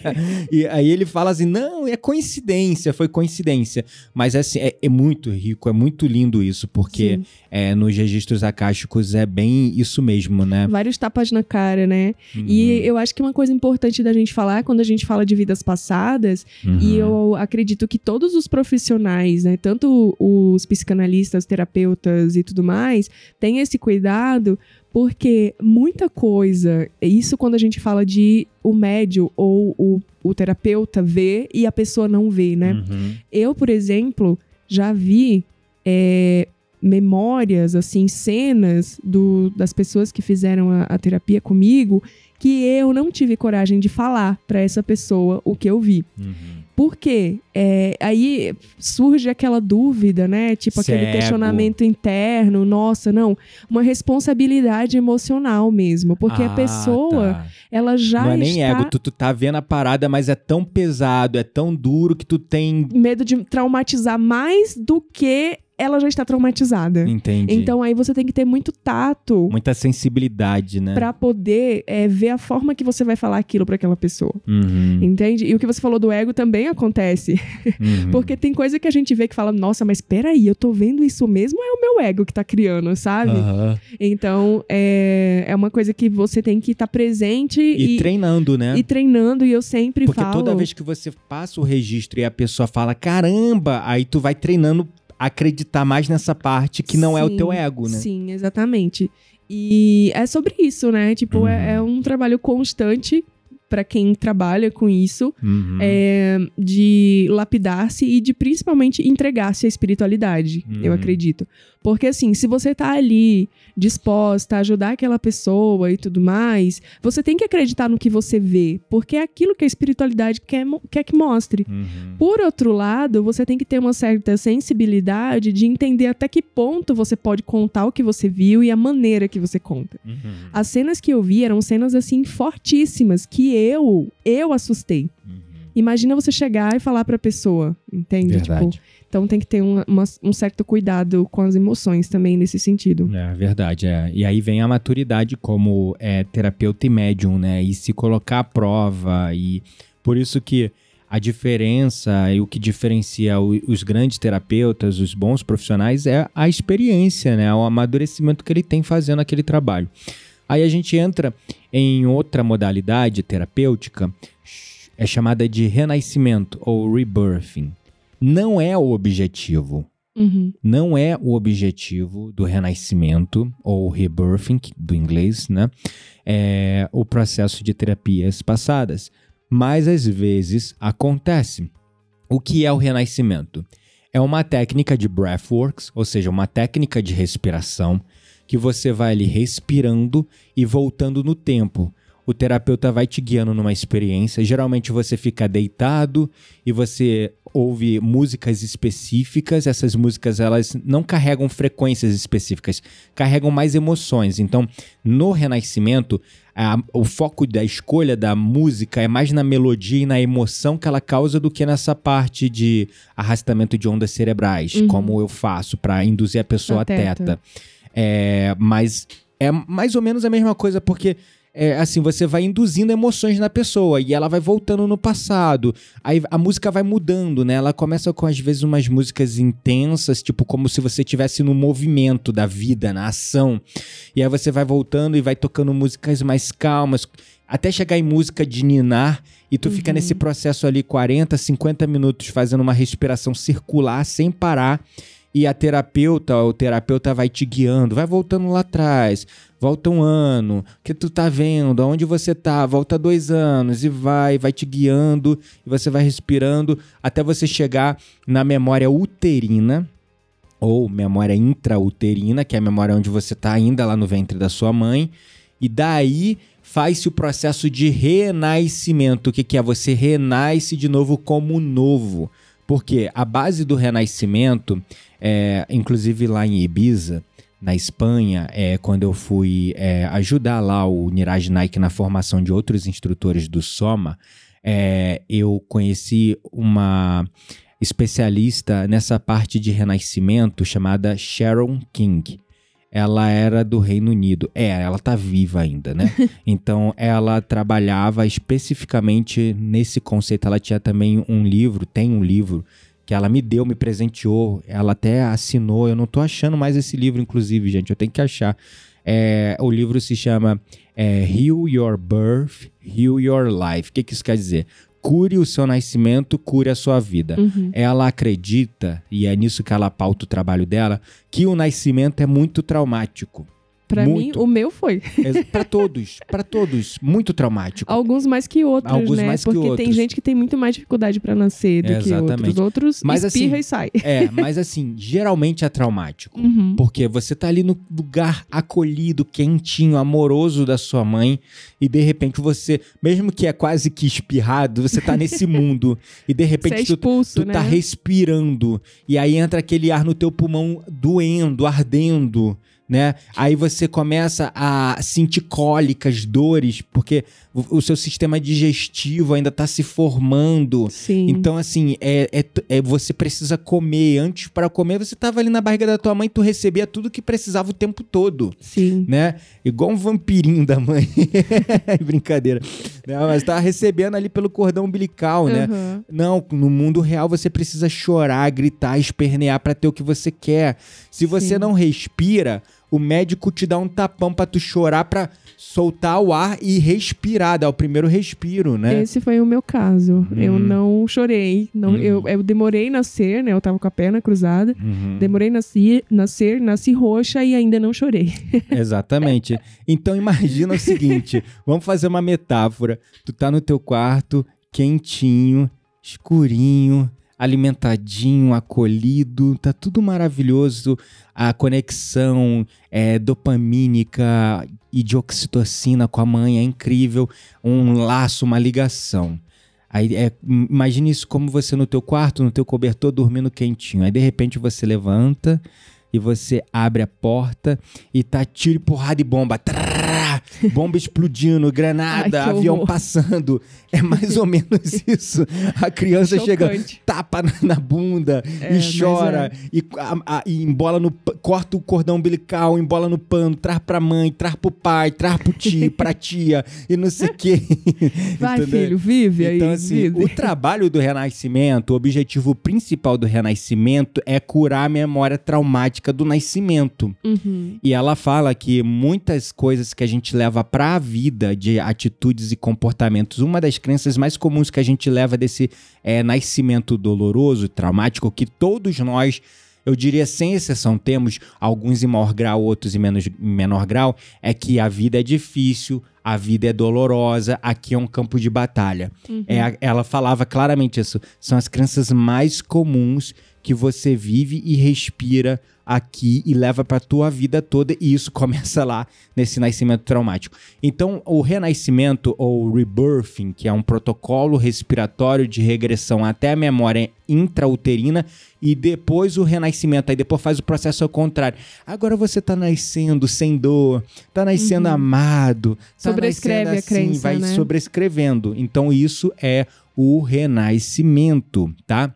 (laughs) e aí ele fala assim: não, é coincidência, foi coincidência. Mas assim, é, é muito rico, é muito lindo isso, porque é, nos registros acásticos é bem isso mesmo, né? Vários tapas na cara, né? Uhum. E eu acho que uma coisa importante da gente falar quando a gente fala de vidas passadas, Uhum. e eu acredito que todos os profissionais, né, tanto os psicanalistas, terapeutas e tudo mais, têm esse cuidado, porque muita coisa, isso quando a gente fala de o médio ou o, o terapeuta ver e a pessoa não vê, né? Uhum. Eu, por exemplo, já vi é, memórias, assim, cenas do, das pessoas que fizeram a, a terapia comigo que eu não tive coragem de falar pra essa pessoa o que eu vi. Uhum. Por quê? É, aí surge aquela dúvida, né? Tipo aquele Cego. questionamento interno. Nossa, não. Uma responsabilidade emocional mesmo. Porque a Ah, pessoa, tá. ela já Não é nem está... ego, tu, tu tá vendo a parada, mas é tão pesado, é tão duro que tu tem. medo de traumatizar mais do que ela já está traumatizada. Entendi. Então aí você tem que ter muito tato Muita sensibilidade, né? pra poder é, ver a forma que você vai falar aquilo pra aquela pessoa. Uhum, Entende? E o que você falou do ego também acontece. uhum. (laughs) Porque tem coisa que a gente vê que fala, nossa, mas peraí, eu tô vendo isso mesmo ou é o meu ego que tá criando, sabe? Aham. Então é, é uma coisa que você tem que estar presente E, e, treinando, né? e treinando. E eu sempre Porque falo. toda vez que você passa o registro e a pessoa fala, caramba, aí tu vai treinando acreditar mais nessa parte que não é o Sim, teu ego, né? Sim, exatamente. E é sobre isso, né? Tipo, Uhum. é, é um trabalho constante pra quem trabalha com isso, Uhum. é, de lapidar-se e de principalmente entregar-se à espiritualidade, eu Uhum. acredito. Porque assim, se você tá ali disposta a ajudar aquela pessoa e tudo mais, você tem que acreditar no que você vê, porque é aquilo que a espiritualidade quer, quer que mostre. Uhum. Por outro lado, você tem que ter uma certa sensibilidade de entender até que ponto você pode contar o que você viu e a maneira que você conta. Uhum. As cenas que eu vi eram cenas assim fortíssimas que eu, eu assustei. Uhum. Imagina você chegar e falar pra pessoa, entende? Verdade. Tipo, então tem que ter uma- uma- um certo cuidado com as emoções também nesse sentido. É verdade, é. E aí vem a maturidade como é, terapeuta e médium, né? E se colocar à prova. E por isso que a diferença e o que diferencia os grandes terapeutas, os bons profissionais, é a experiência, né? O amadurecimento que ele tem fazendo aquele trabalho. Aí a gente entra em outra modalidade terapêutica, é chamada de renascimento ou rebirthing. Não é o objetivo Uhum. não é o objetivo do renascimento ou rebirthing do inglês, né? É o processo de terapias passadas, mas às vezes acontece. O que é o renascimento? É uma técnica de breathworks, ou seja, uma técnica de respiração que você vai ali respirando e voltando no tempo. O terapeuta vai te guiando numa experiência. Geralmente você fica deitado e você ouve músicas específicas. Essas músicas elas não carregam frequências específicas, carregam mais emoções. Então, no Renascimento, a- o foco da escolha da música é mais na melodia e na emoção que ela causa do que nessa parte de arrastamento de ondas cerebrais, Uhum. como eu faço para induzir a pessoa A teta. teta. É, mas é mais ou menos a mesma coisa, porque é, assim, você vai induzindo emoções na pessoa e ela vai voltando no passado. Aí a música vai mudando, né? Ela começa com, às vezes, umas músicas intensas, tipo, como se você estivesse no movimento da vida, na ação. E aí você vai voltando e vai tocando músicas mais calmas, até chegar em música de ninar. E tu fica Uhum. nesse processo ali 40, 50 minutos fazendo uma respiração circular sem parar. E a terapeuta, o terapeuta vai te guiando, vai voltando lá atrás, volta um ano, o que tu tá vendo, aonde você tá, volta dois anos e vai, vai te guiando, e você vai respirando até você chegar na memória uterina, ou memória intrauterina, que é a memória onde você tá ainda lá no ventre da sua mãe, e daí faz-se o processo de renascimento. Que, que é? Você renasce de novo como novo. Porque a base do renascimento, é, inclusive lá em Ibiza, na Espanha, é, quando eu fui é, ajudar lá o Niraj Naik na formação de outros instrutores do Soma, é, eu conheci uma especialista nessa parte de renascimento chamada Sharon King. ela era do Reino Unido. É, ela tá viva ainda, né? (laughs) então ela trabalhava especificamente nesse conceito. Ela tinha também um livro, tem um livro que ela me deu, me presenteou, ela até assinou. Eu não tô achando mais esse livro, inclusive, gente. Eu tenho que achar. É, o livro se chama é, Heal Your Birth, Heal Your Life. O que, que isso quer dizer? Cure o seu nascimento, cure a sua vida. Uhum. Ela acredita, e é nisso que ela pauta o trabalho dela, que o nascimento é muito traumático. Pra Muito. mim, o meu foi. É, para todos, para todos, muito traumático. Alguns mais que outros, Alguns né? mais que Porque tem outros. gente que tem muito mais dificuldade pra nascer do que outros. Outros Mas, espirra assim, e sai. É, mas assim, geralmente é traumático. Uhum. Porque você tá ali no lugar acolhido, quentinho, amoroso da sua mãe, e de repente você, mesmo que é quase que espirrado, você tá nesse (laughs) mundo, e de Você é repente tu, expulso, tu né? tá respirando, e aí entra aquele ar no teu pulmão doendo, ardendo, né? Aí você começa a sentir cólicas, dores, porque o, o seu sistema digestivo ainda tá se formando. Sim. Então, assim, é, é, é- você precisa comer. Antes, para comer, você tava ali na barriga da tua mãe, tu recebia tudo que precisava o tempo todo, Sim. né? Igual um vampirinho da mãe. (laughs) Brincadeira. Né? Mas tava recebendo ali pelo cordão umbilical, né? Aham. Não, no mundo real você precisa chorar, gritar, espernear pra ter o que você quer. Se você Sim. não respira, o médico te dá um tapão pra tu chorar pra soltar o ar e respirar, dar o primeiro respiro, né? Esse foi o meu caso. Eu Hum. não chorei. Não, Hum. eu, eu demorei nascer, né? Eu tava com a perna cruzada. Uhum. Demorei nascer, nascer, nasci roxa e ainda não chorei. (laughs) Exatamente. Então imagina o seguinte, vamos fazer uma metáfora. Tu tá no teu quarto, quentinho, escurinho, alimentadinho, acolhido, tá tudo maravilhoso. A conexão é, dopamínica e de oxitocina com a mãe é incrível, um laço, uma ligação. Aí é, imagine isso como você no teu quarto, no teu cobertor, dormindo quentinho. Aí de repente você levanta e você abre a porta e tá tiro, porrada e bomba. Trrr, bomba explodindo, granada, Ai, avião horror. passando. É mais ou menos (laughs) isso. A criança chega, Chocante. tapa na, na bunda É, e mas chora e, a- a- e embola no corta o cordão umbilical, embola no pano, traz pra mãe, traz pro pai, traz pro tio, (laughs) pra tia e não sei o quê. (laughs) Vai, Entendeu? filho, vive aí. Então, assim, vive. o trabalho do renascimento, o objetivo principal do renascimento é curar a memória traumática do nascimento. Uhum. E ela fala que muitas coisas que a gente leva para a vida de atitudes e comportamentos, uma das crenças mais comuns que a gente leva desse é, nascimento doloroso, traumático, que todos nós, eu diria sem exceção, temos alguns em maior grau, outros em, menos, em menor grau, é que a vida é difícil, a vida é dolorosa, aqui é um campo de batalha. Uhum. É, ela falava claramente isso. São as crenças mais comuns que você vive e respira aqui e leva para tua vida toda e isso (laughs) começa lá nesse nascimento traumático. Então, o renascimento ou rebirthing, que é um protocolo respiratório de regressão até a memória intrauterina e depois o renascimento, aí depois faz o processo ao contrário. Agora você tá nascendo sem dor, tá nascendo amado, tá Sobrescreve nascendo a crença, vai né? sobrescrevendo. Então isso é o renascimento, tá?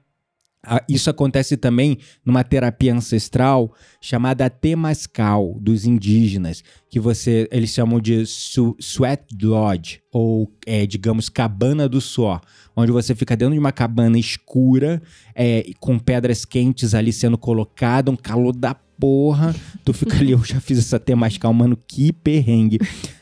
Isso acontece também numa terapia ancestral chamada Temascal dos indígenas, que você eles chamam de su- sweat lodge ou é, digamos cabana do suor, onde você fica dentro de uma cabana escura é, com pedras quentes ali sendo colocada, um calor da porra. Tu fica ali, eu já fiz essa Temascal, mano, que perrengue.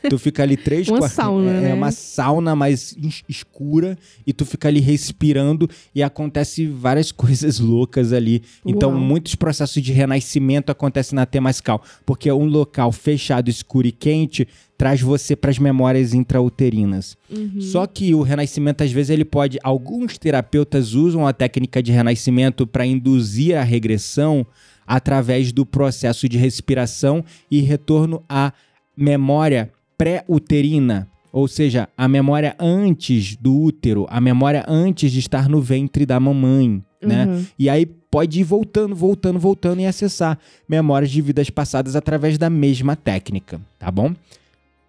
Tu fica ali três Uma quatro- sauna, é, né? uma sauna mais es- escura e tu fica ali respirando e acontece várias (laughs) coisas loucas ali. Então, Uau. muitos processos de renascimento acontecem na Temascal, porque um local fechado, escuro e quente traz você para as memórias intrauterinas. Uhum. Só que o renascimento, às vezes, ele pode. Alguns terapeutas usam a técnica de renascimento para induzir a regressão através do processo de respiração e retorno à memória pré-uterina. Ou seja, a memória antes do útero, a memória antes de estar no ventre da mamãe, né? Uhum. E aí pode ir voltando, voltando, voltando e acessar memórias de vidas passadas através da mesma técnica, tá bom?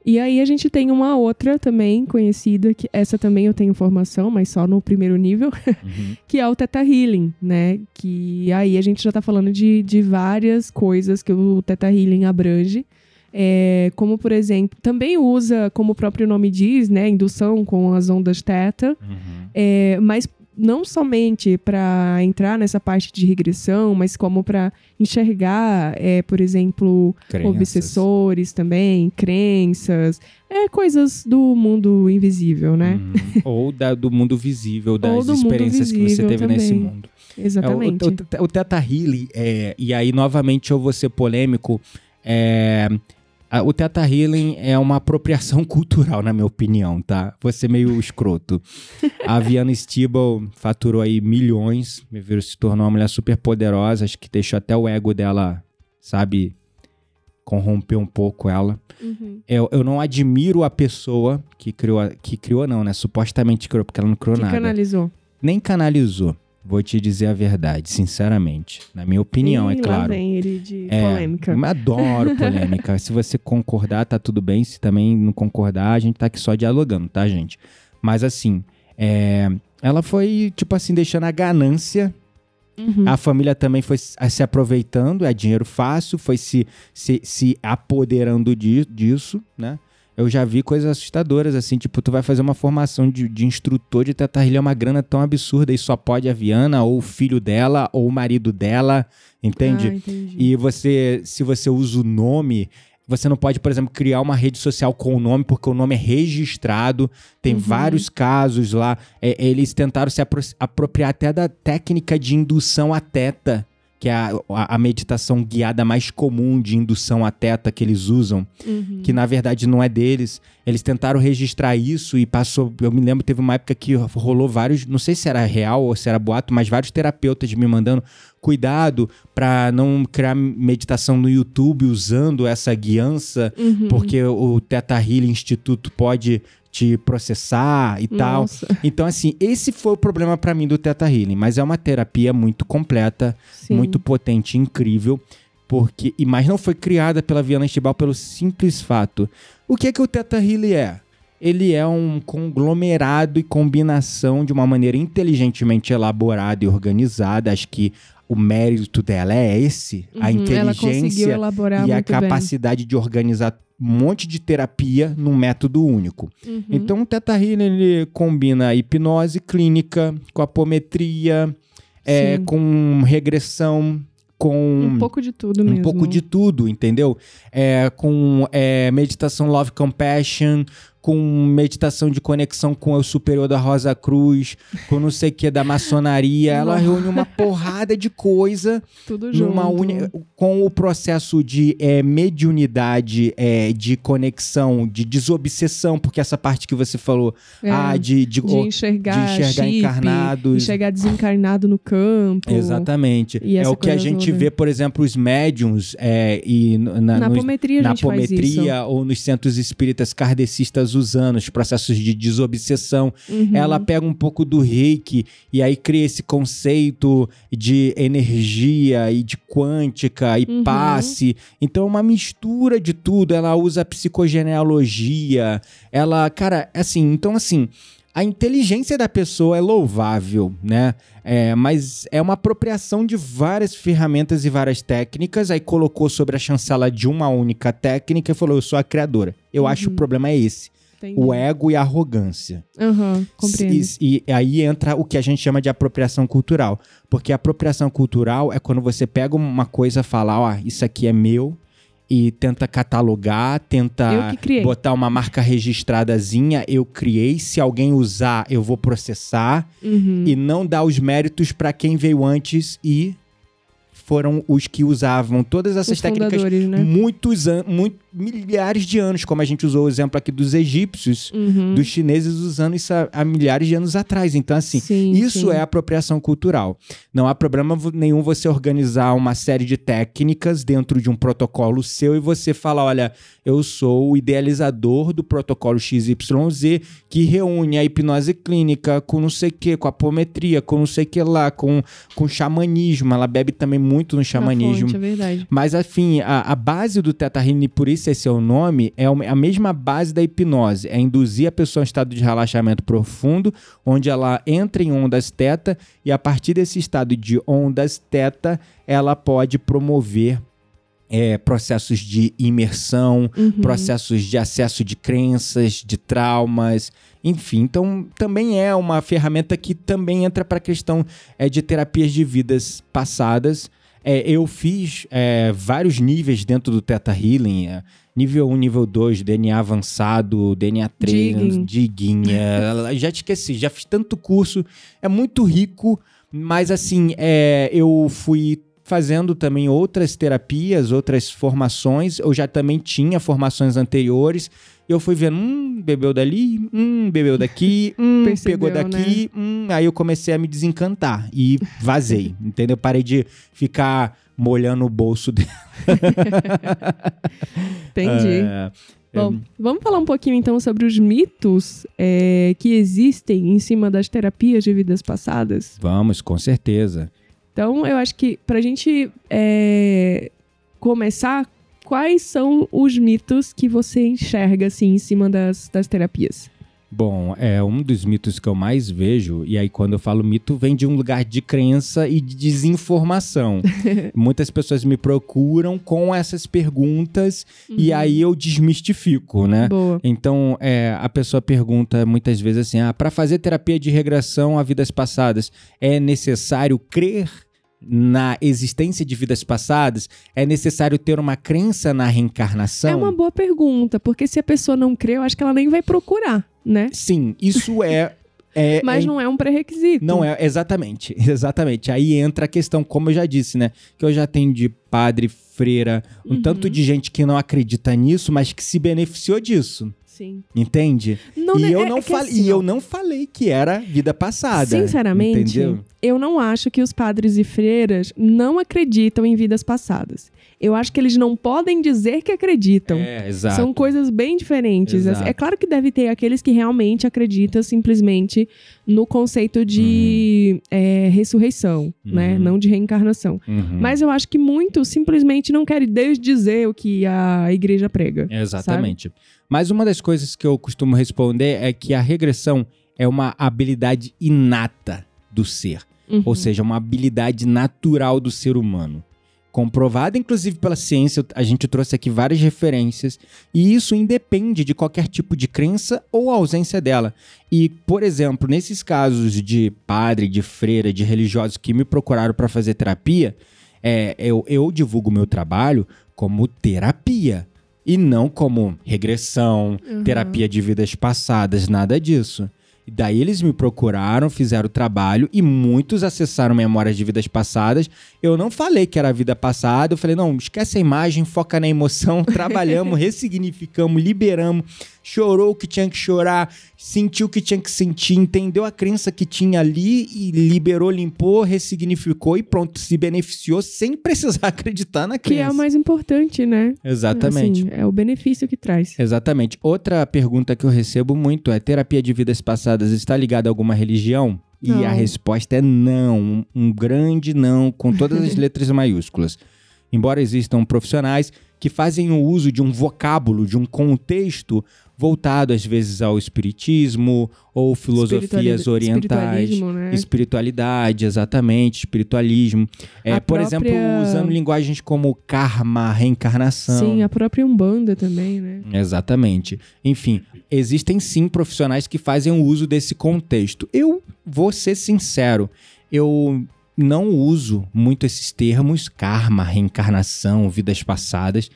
E aí a gente tem uma outra também conhecida, que essa também eu tenho formação, mas só no primeiro nível, (laughs) Uhum. que é o Theta Healing, né? Que aí a gente já tá falando de, de várias coisas que o Theta Healing abrange. É, como, por exemplo, também usa, como o próprio nome diz, né? Indução com as ondas Theta. Uhum. É, mas não somente para entrar nessa parte de regressão, mas como para enxergar, é, por exemplo, Crenças. obsessores também, crenças, é coisas do mundo invisível, né? Uhum. (laughs) Ou da- do mundo visível, das experiências que você visível teve nesse também. mundo. Exatamente. É, o, o, o Teta Healing, é, e aí novamente eu vou ser polêmico, é, o Teta Healing é uma apropriação (laughs) cultural, na minha opinião, tá? Vou ser meio escroto. A Viana Stibel faturou aí milhões, se tornou uma mulher super poderosa, acho que deixou até o ego dela, sabe, corromper um pouco ela. Uhum. Eu, eu não admiro a pessoa que criou, que criou não, né? Supostamente criou, porque ela não criou Que nada canalizou. nem canalizou. Vou te dizer a verdade, sinceramente. Na minha opinião, Ih, é lá claro. vem ele de É, polêmica. eu adoro (laughs) polêmica. Se você concordar, tá tudo bem. Se também não concordar, a gente tá aqui só dialogando, tá, gente? Mas assim, é, ela foi, tipo assim, deixando a ganância. Uhum. A família também foi se aproveitando, é dinheiro fácil, foi se, se, se apoderando di- disso, né? Eu já vi coisas assustadoras, assim, tipo, tu vai fazer uma formação de, de instrutor de Teta é uma grana tão absurda e só pode a Viana, ou o filho dela, ou o marido dela, entende? Ah. E você, se você usa o nome, você não pode, por exemplo, criar uma rede social com o nome, porque o nome é registrado. Tem Uhum. vários casos lá. É, eles tentaram se apro- apropriar até da técnica de indução a teta, que é a, a- meditação guiada mais comum de indução a teta que eles usam Uhum. que na verdade não é deles. Eles tentaram registrar isso e passou. Eu me lembro, teve uma época que rolou vários, não sei se era real ou se era boato, mas vários terapeutas me mandando cuidado pra não criar meditação no YouTube usando essa guiança, Uhum. porque o Teta Healing Instituto pode te processar e tal. Nossa, Então, assim, esse foi o problema pra mim do Teta Healing, mas é uma terapia muito completa sim. muito potente, incrível, porque e mas não foi criada pela Viana Estibal pelo simples fato. O que é que o Teta Healing é? Ele é um conglomerado e combinação de uma maneira inteligentemente elaborada e organizada. Acho que o mérito dela é esse, a Uhum, conseguiu inteligência e a muito bem. capacidade de organizar um monte de terapia num método único. Uhum. Então o Teta Healing ele combina a hipnose clínica com apometria, é, com regressão, com um pouco de tudo um mesmo. pouco de tudo, entendeu? É, com é, meditação Love Compassion, com meditação de conexão com o superior da Rosa Cruz, com não sei o que da maçonaria. Ela reúne uma porrada de coisa tudo junto. numa uni- com o processo de é, mediunidade, é, de conexão, de desobsessão, porque essa parte que você falou, É, ah, de, de, de enxergar, de enxergar chip, encarnados. enxergar desencarnado no campo. Exatamente. É o que a gente toda. vê, por exemplo, os médiums é, e na, Na nos- apometria na apometria ou nos centros espíritas kardecistas usando os processos de desobsessão. Uhum. Ela pega um pouco do reiki e aí cria esse conceito de energia e de quântica e Uhum. passe. Então é uma mistura de tudo. Ela usa psicogenealogia. Ela, cara, assim, então assim. A inteligência da pessoa é louvável, né? É, mas é uma apropriação de várias ferramentas e várias técnicas. Aí colocou sobre a chancela de uma única técnica e falou: Eu sou a criadora. Eu acho que o problema é esse: Entendi. o ego e a arrogância. Aham, compreendo. E, e aí entra o que a gente chama de apropriação cultural. Porque a apropriação cultural é quando você pega uma coisa e fala, ó, isso aqui é meu, e tenta catalogar, tenta botar uma marca registradazinha, eu criei, se alguém usar, eu vou processar, Uhum. e não dar os méritos para quem veio antes e foram os que usavam todas essas Os técnicas né? muitos muito, milhares de anos, como a gente usou o exemplo aqui dos egípcios, Uhum. dos chineses usando isso há, há milhares de anos atrás. Então, assim, Sim, isso sim. é apropriação cultural. Não há problema nenhum você organizar uma série de técnicas dentro de um protocolo seu e você falar: olha, eu sou o idealizador do protocolo XYZ que reúne a hipnose clínica com não sei o que, com a apometria, com não sei o que lá, com, com xamanismo. Ela bebe também muito muito no xamanismo. fonte, é verdade. Mas, enfim, a, a base do Teta Healing, por isso esse é o nome, é o- a mesma base da hipnose. É induzir a pessoa a um estado de relaxamento profundo, onde ela entra em ondas teta e a partir desse estado de ondas teta, ela pode promover é, processos de imersão, Uhum. processos de acesso de crenças, de traumas, enfim. Então, também é uma ferramenta que também entra para a questão é, de terapias de vidas passadas. É, eu fiz é, vários níveis dentro do Theta Healing. é, nível 1, nível 2, DNA avançado, DNA 3, Digging. digging. é, já te esqueci, já fiz tanto curso. É muito rico, mas assim, é, eu fui fazendo também outras terapias, outras formações. Eu já também tinha formações anteriores. Eu fui vendo, hum, bebeu dali, hum, bebeu daqui, (laughs) hum, Percebeu, pegou daqui, hum. Aí eu comecei a me desencantar e vazei, (laughs) entendeu? Parei de ficar molhando o bolso dele. (laughs) Entendi. É, Bom, vamos falar um pouquinho então sobre os mitos é, que existem em cima das terapias de vidas passadas. vamos, com certeza. Então, eu acho que pra gente é, começar, quais são os mitos que você enxerga assim em cima das, das terapias? Bom, é um dos mitos que eu mais vejo, e aí quando eu falo mito, vem de um lugar de crença e de desinformação. (laughs) Muitas pessoas me procuram com essas perguntas e aí eu desmistifico, né? Boa. Então, é, a pessoa pergunta muitas vezes assim: ah, para fazer terapia de regressão a vidas passadas, é necessário crer na existência de vidas passadas? É necessário ter uma crença na reencarnação? É uma boa pergunta, porque se a pessoa não crê, eu acho que ela nem vai procurar, né? Sim, isso é. é (laughs) Mas é não é um pré-requisito. Não é, exatamente, (laughs) exatamente. Aí entra a questão, como eu já disse, né? Que eu já tenho de padre, freira, um Uhum. tanto de gente que não acredita nisso, mas que se beneficiou disso, Sim. entende? Não, e né, eu é- não é falei, assim, e eu não falei que era vida passada. Sinceramente, entendeu? eu não acho que os padres e freiras não acreditam em vidas passadas. Eu acho que eles não podem dizer que acreditam. É, exato. São coisas bem diferentes. Exato. É claro que deve ter aqueles que realmente acreditam simplesmente no conceito de é, ressurreição, né? Uhum. Não de reencarnação. Uhum. Mas eu acho que muitos simplesmente não querem desdizer o que a igreja prega. Exatamente. Mas uma das coisas que eu costumo responder é que a regressão é uma habilidade inata do ser. Uhum. Ou seja, uma habilidade natural do ser humano. Comprovada, inclusive, pela ciência, a gente trouxe aqui várias referências, e isso independe de qualquer tipo de crença ou ausência dela. E, por exemplo, nesses casos de padre, de freira, de religiosos que me procuraram para fazer terapia, é, eu, eu divulgo meu trabalho como terapia e não como regressão, Uhum. terapia de vidas passadas, nada disso. E daí eles me procuraram, fizeram o trabalho e muitos acessaram memórias de vidas passadas. Eu não falei que era vida passada, eu falei, não, esquece a imagem, foca na emoção, (laughs) trabalhamos, ressignificamos, liberamos, chorou o que tinha que chorar, sentiu o que tinha que sentir, entendeu a crença que tinha ali e liberou, limpou, ressignificou e pronto, se beneficiou sem (laughs) precisar acreditar na Que crença. é o mais importante, né? Exatamente. Assim, é o benefício que traz. Exatamente. Outra pergunta que eu recebo muito é: terapia de vidas passadas está ligada a alguma religião? E Não. a resposta é não. Um, um grande não, com todas as (laughs) letras maiúsculas. Embora existam profissionais que fazem o uso de um vocábulo, de um contexto voltado às vezes ao espiritismo ou filosofias Espirituali- orientais. espiritualismo, né? Espiritualidade, exatamente, espiritualismo. É, Por exemplo, própria- usando linguagens como karma, reencarnação. Sim, a própria Umbanda também, né? Exatamente. Enfim, existem sim profissionais que fazem uso desse contexto. Eu vou ser sincero, eu não uso muito esses termos, karma, reencarnação, vidas passadas.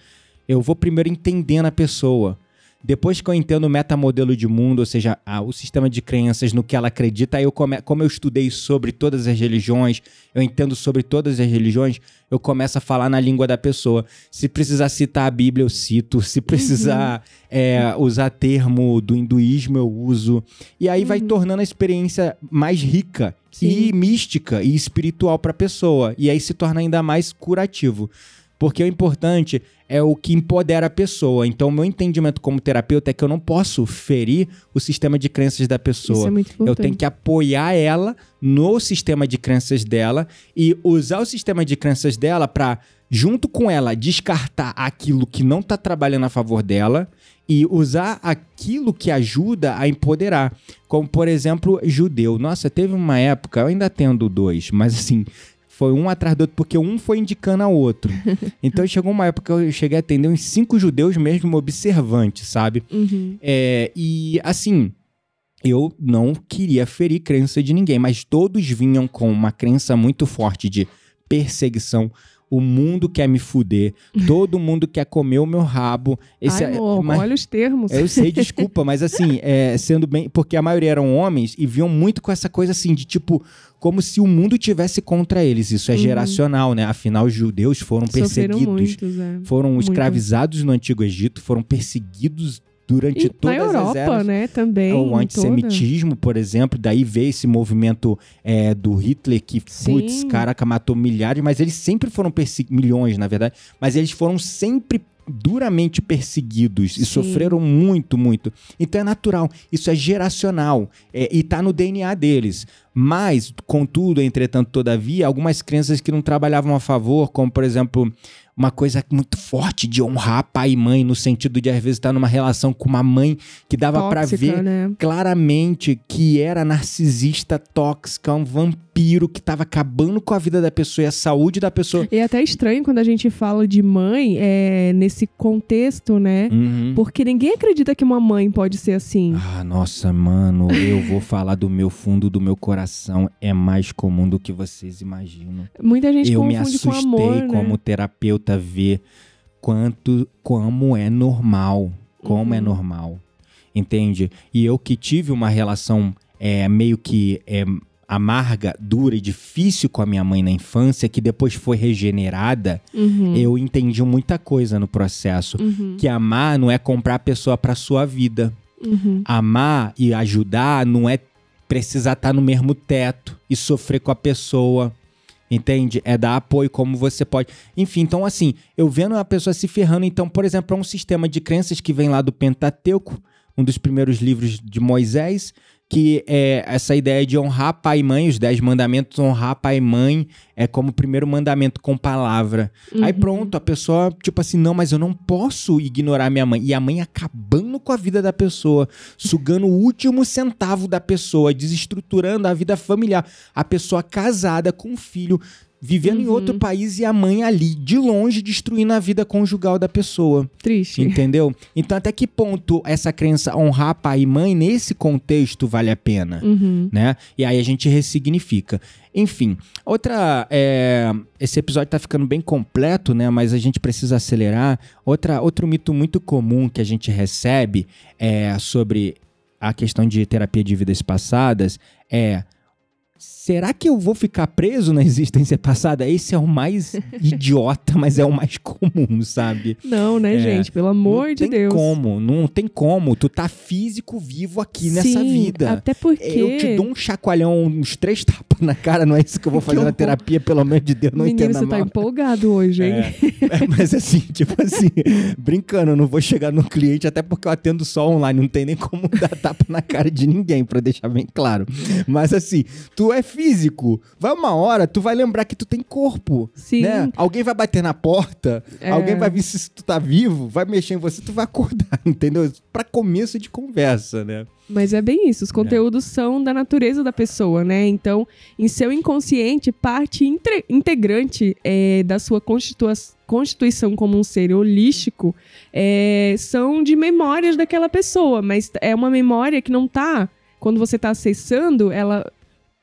Eu vou primeiro entendendo a pessoa. Depois que eu entendo o metamodelo de mundo, ou seja, a- o sistema de crenças no que ela acredita, aí eu come, como eu estudei sobre todas as religiões, eu entendo sobre todas as religiões, eu começo a falar na língua da pessoa. Se precisar citar a Bíblia, eu cito. Se precisar (laughs) é, usar termo do hinduísmo, eu uso. E aí vai tornando a experiência mais rica e Sim. mística e espiritual para a pessoa. E aí se torna ainda mais curativo. Porque o importante é o que empodera a pessoa. Então, o meu entendimento como terapeuta é que eu não posso ferir o sistema de crenças da pessoa. Isso é muito importante. Eu tenho que apoiar ela no sistema de crenças dela e usar o sistema de crenças dela para junto com ela descartar aquilo que não está trabalhando a favor dela e usar aquilo que ajuda a empoderar. Como, por exemplo, judeu. Nossa, teve uma época, eu ainda tendo dois, mas assim, foi um atrás do outro, porque um foi indicando ao outro. (laughs) Então chegou uma época que eu cheguei a atender uns cinco judeus mesmo observantes, sabe? Uhum. É, e assim, eu não queria ferir crença de ninguém, mas todos vinham com uma crença muito forte de perseguição. O mundo quer me fuder, (laughs) todo mundo quer comer o meu rabo. Esse Ai, é- amor, mas- olha os termos. eu sei, (laughs) desculpa, mas assim, é, sendo bem. Porque a maioria eram homens e viam muito com essa coisa assim, de tipo, como se o mundo tivesse contra eles. Isso é Uhum. geracional, né? Afinal, os judeus foram Sofreram perseguidos. muitos, é. Foram Muito. escravizados no Antigo Egito, foram perseguidos durante E todas na as Europa, eras. né, também. O em toda. antissemitismo, por exemplo, daí veio esse movimento é, do Hitler que, putz, caraca, matou milhares, mas eles sempre foram perseguidos, milhões, na verdade, mas eles foram sempre duramente perseguidos e Sim. sofreram muito, muito. Então é natural, isso é geracional é, e tá no DNA deles. Mas, contudo, entretanto, todavia, algumas crenças que não trabalhavam a favor, como por exemplo, uma coisa muito forte de honrar pai e mãe, no sentido de às vezes estar numa relação com uma mãe que dava pra Tóxica, ver né? claramente que era narcisista, tóxica, um vampiro que tava acabando com a vida da pessoa e a saúde da pessoa. E é até estranho quando a gente fala de mãe é, nesse contexto, né? Uhum. Porque ninguém acredita que uma mãe pode ser assim. Ah, nossa, mano, eu vou falar do meu fundo do meu coração. É mais comum do que vocês imaginam. Muita gente eu me confunde com assustei amor, né? como terapeuta ver quanto como é normal, como é Uhum. normal, entende? E eu que tive uma relação é, meio que é, amarga, dura e difícil com a minha mãe na infância, que depois foi regenerada, Uhum, eu entendi muita coisa no processo. uhum, Que amar não é comprar a pessoa para sua vida. uhum. Amar e ajudar não é precisar estar no mesmo teto e sofrer com a pessoa. Entende? É dar apoio como você pode. Enfim, então assim, eu vendo a pessoa se ferrando, então, por exemplo, é um sistema de crenças que vem lá do Pentateuco, um dos primeiros livros de Moisés, que é essa ideia de honrar pai e mãe, os dez mandamentos, honrar pai e mãe é como o primeiro mandamento com palavra. Aí Uhum. pronto, a pessoa, tipo assim, não, mas eu não posso ignorar minha mãe. E a mãe acabando com a vida da pessoa, sugando o último centavo da pessoa, desestruturando a vida familiar. A pessoa casada com um filho, vivendo em Uhum. outro país e a mãe ali, de longe, destruindo a vida conjugal da pessoa. Triste. Entendeu? Então, até que ponto essa crença honrar pai e mãe nesse contexto vale a pena? Uhum. né? E aí a gente ressignifica. Enfim, outra. é, esse episódio tá ficando bem completo, né? Mas a gente precisa acelerar. Outra, outro mito muito comum que a gente recebe é sobre a questão de terapia de vidas passadas é. Será que eu vou ficar preso na existência passada? Esse é o mais (laughs) idiota, mas é o mais comum, sabe? Não, né, É. gente? Pelo amor não de tem Deus. como, não tem como. Tu tá físico vivo aqui nessa Sim, vida. Até porque. Eu te dou um chacoalhão, uns três tapas na cara, não é isso que eu vou (laughs) fazer na terapia, pelo amor de Deus, não Menino, entenda você tá mal. empolgado hoje, hein? É, é, mas assim, (laughs) tipo assim, brincando, eu não vou chegar no cliente, até porque eu atendo só online, não tem nem como dar tapa na cara de ninguém, pra deixar bem claro. Mas assim, tu é físico, vai uma hora, tu vai lembrar que tu tem corpo, Sim. né? Alguém vai bater na porta, É. alguém vai ver se tu tá vivo, vai mexer em você, tu vai acordar, (laughs) entendeu? Pra começo de conversa, né? Mas é bem isso. Os conteúdos são da natureza da pessoa, né? Então, em seu inconsciente, parte integrante é, da sua constituição como um ser holístico é, são de memórias daquela pessoa. Mas é uma memória que não tá. Quando você tá acessando, ela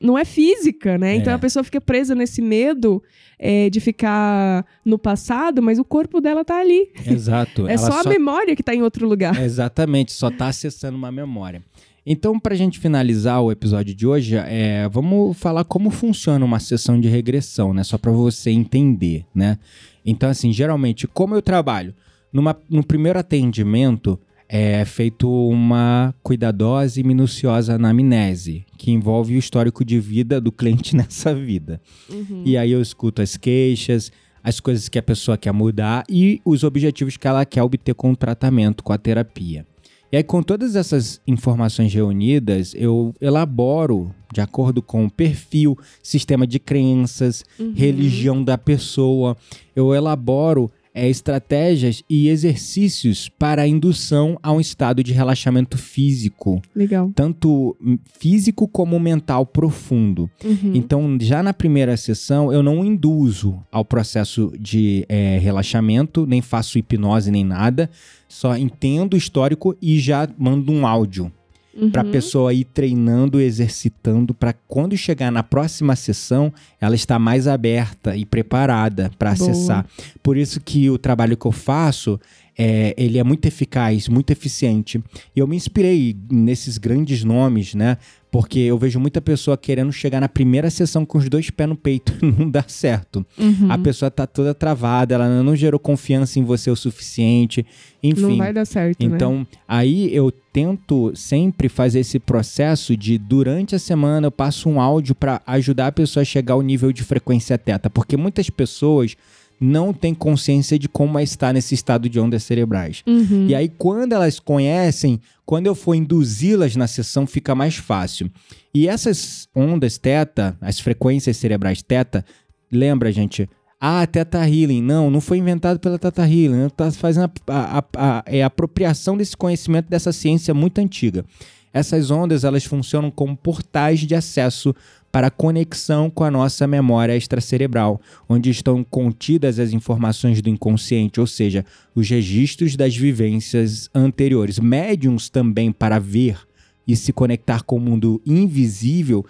não é física, né? Então É. a pessoa fica presa nesse medo é, de ficar no passado, mas o corpo dela tá ali. Exato. (laughs) É só a memória que tá em outro lugar. Exatamente, só tá acessando uma memória. Então, pra gente finalizar o episódio de hoje, é, vamos falar como funciona uma sessão de regressão, né? Só pra você entender, né? Então, assim, geralmente, como eu trabalho? Numa, no primeiro atendimento, é feito uma cuidadosa e minuciosa anamnese, que envolve o histórico de vida do cliente (laughs) nessa vida. Uhum. E aí eu escuto as queixas, as coisas que a pessoa quer mudar e os objetivos que ela quer obter com o tratamento, com a terapia. E aí, com todas essas informações reunidas, eu elaboro, de acordo com o perfil, sistema de crenças, Uhum. religião da pessoa, eu elaboro é, estratégias e exercícios para a indução a um estado de relaxamento físico, Legal. tanto físico como mental profundo. Uhum. Então, já na primeira sessão, eu não induzo ao processo de é, relaxamento, nem faço hipnose nem nada, só entendo o histórico e já mando um áudio Uhum. para a pessoa ir treinando, exercitando, para quando chegar na próxima sessão, ela está mais aberta e preparada para acessar. Por isso que o trabalho que eu faço, é, ele é muito eficaz, muito eficiente. E eu me inspirei nesses grandes nomes, né? Porque eu vejo muita pessoa querendo chegar na primeira sessão com os dois pés no peito, (laughs) não dá certo. Uhum. A pessoa tá toda travada, ela não gerou confiança em você o suficiente, enfim. Não vai dar certo, né? Então, aí eu tento sempre fazer esse processo de durante a semana eu passo um áudio para ajudar a pessoa a chegar ao nível de frequência teta, porque muitas pessoas não têm consciência de como é estar nesse estado de ondas cerebrais. Uhum. E aí, quando elas conhecem, quando eu for induzi-las na sessão, fica mais fácil. E essas ondas teta, as frequências cerebrais teta, lembra, gente? Ah, Teta Healing. Não, não foi inventado pela Teta Healing. Está fazendo a, a, a, a, é a apropriação desse conhecimento dessa ciência muito antiga. Essas ondas, elas funcionam como portais de acesso para a conexão com a nossa memória extracerebral, onde estão contidas as informações do inconsciente, ou seja, os registros das vivências anteriores. Médiums também para ver e se conectar com o mundo invisível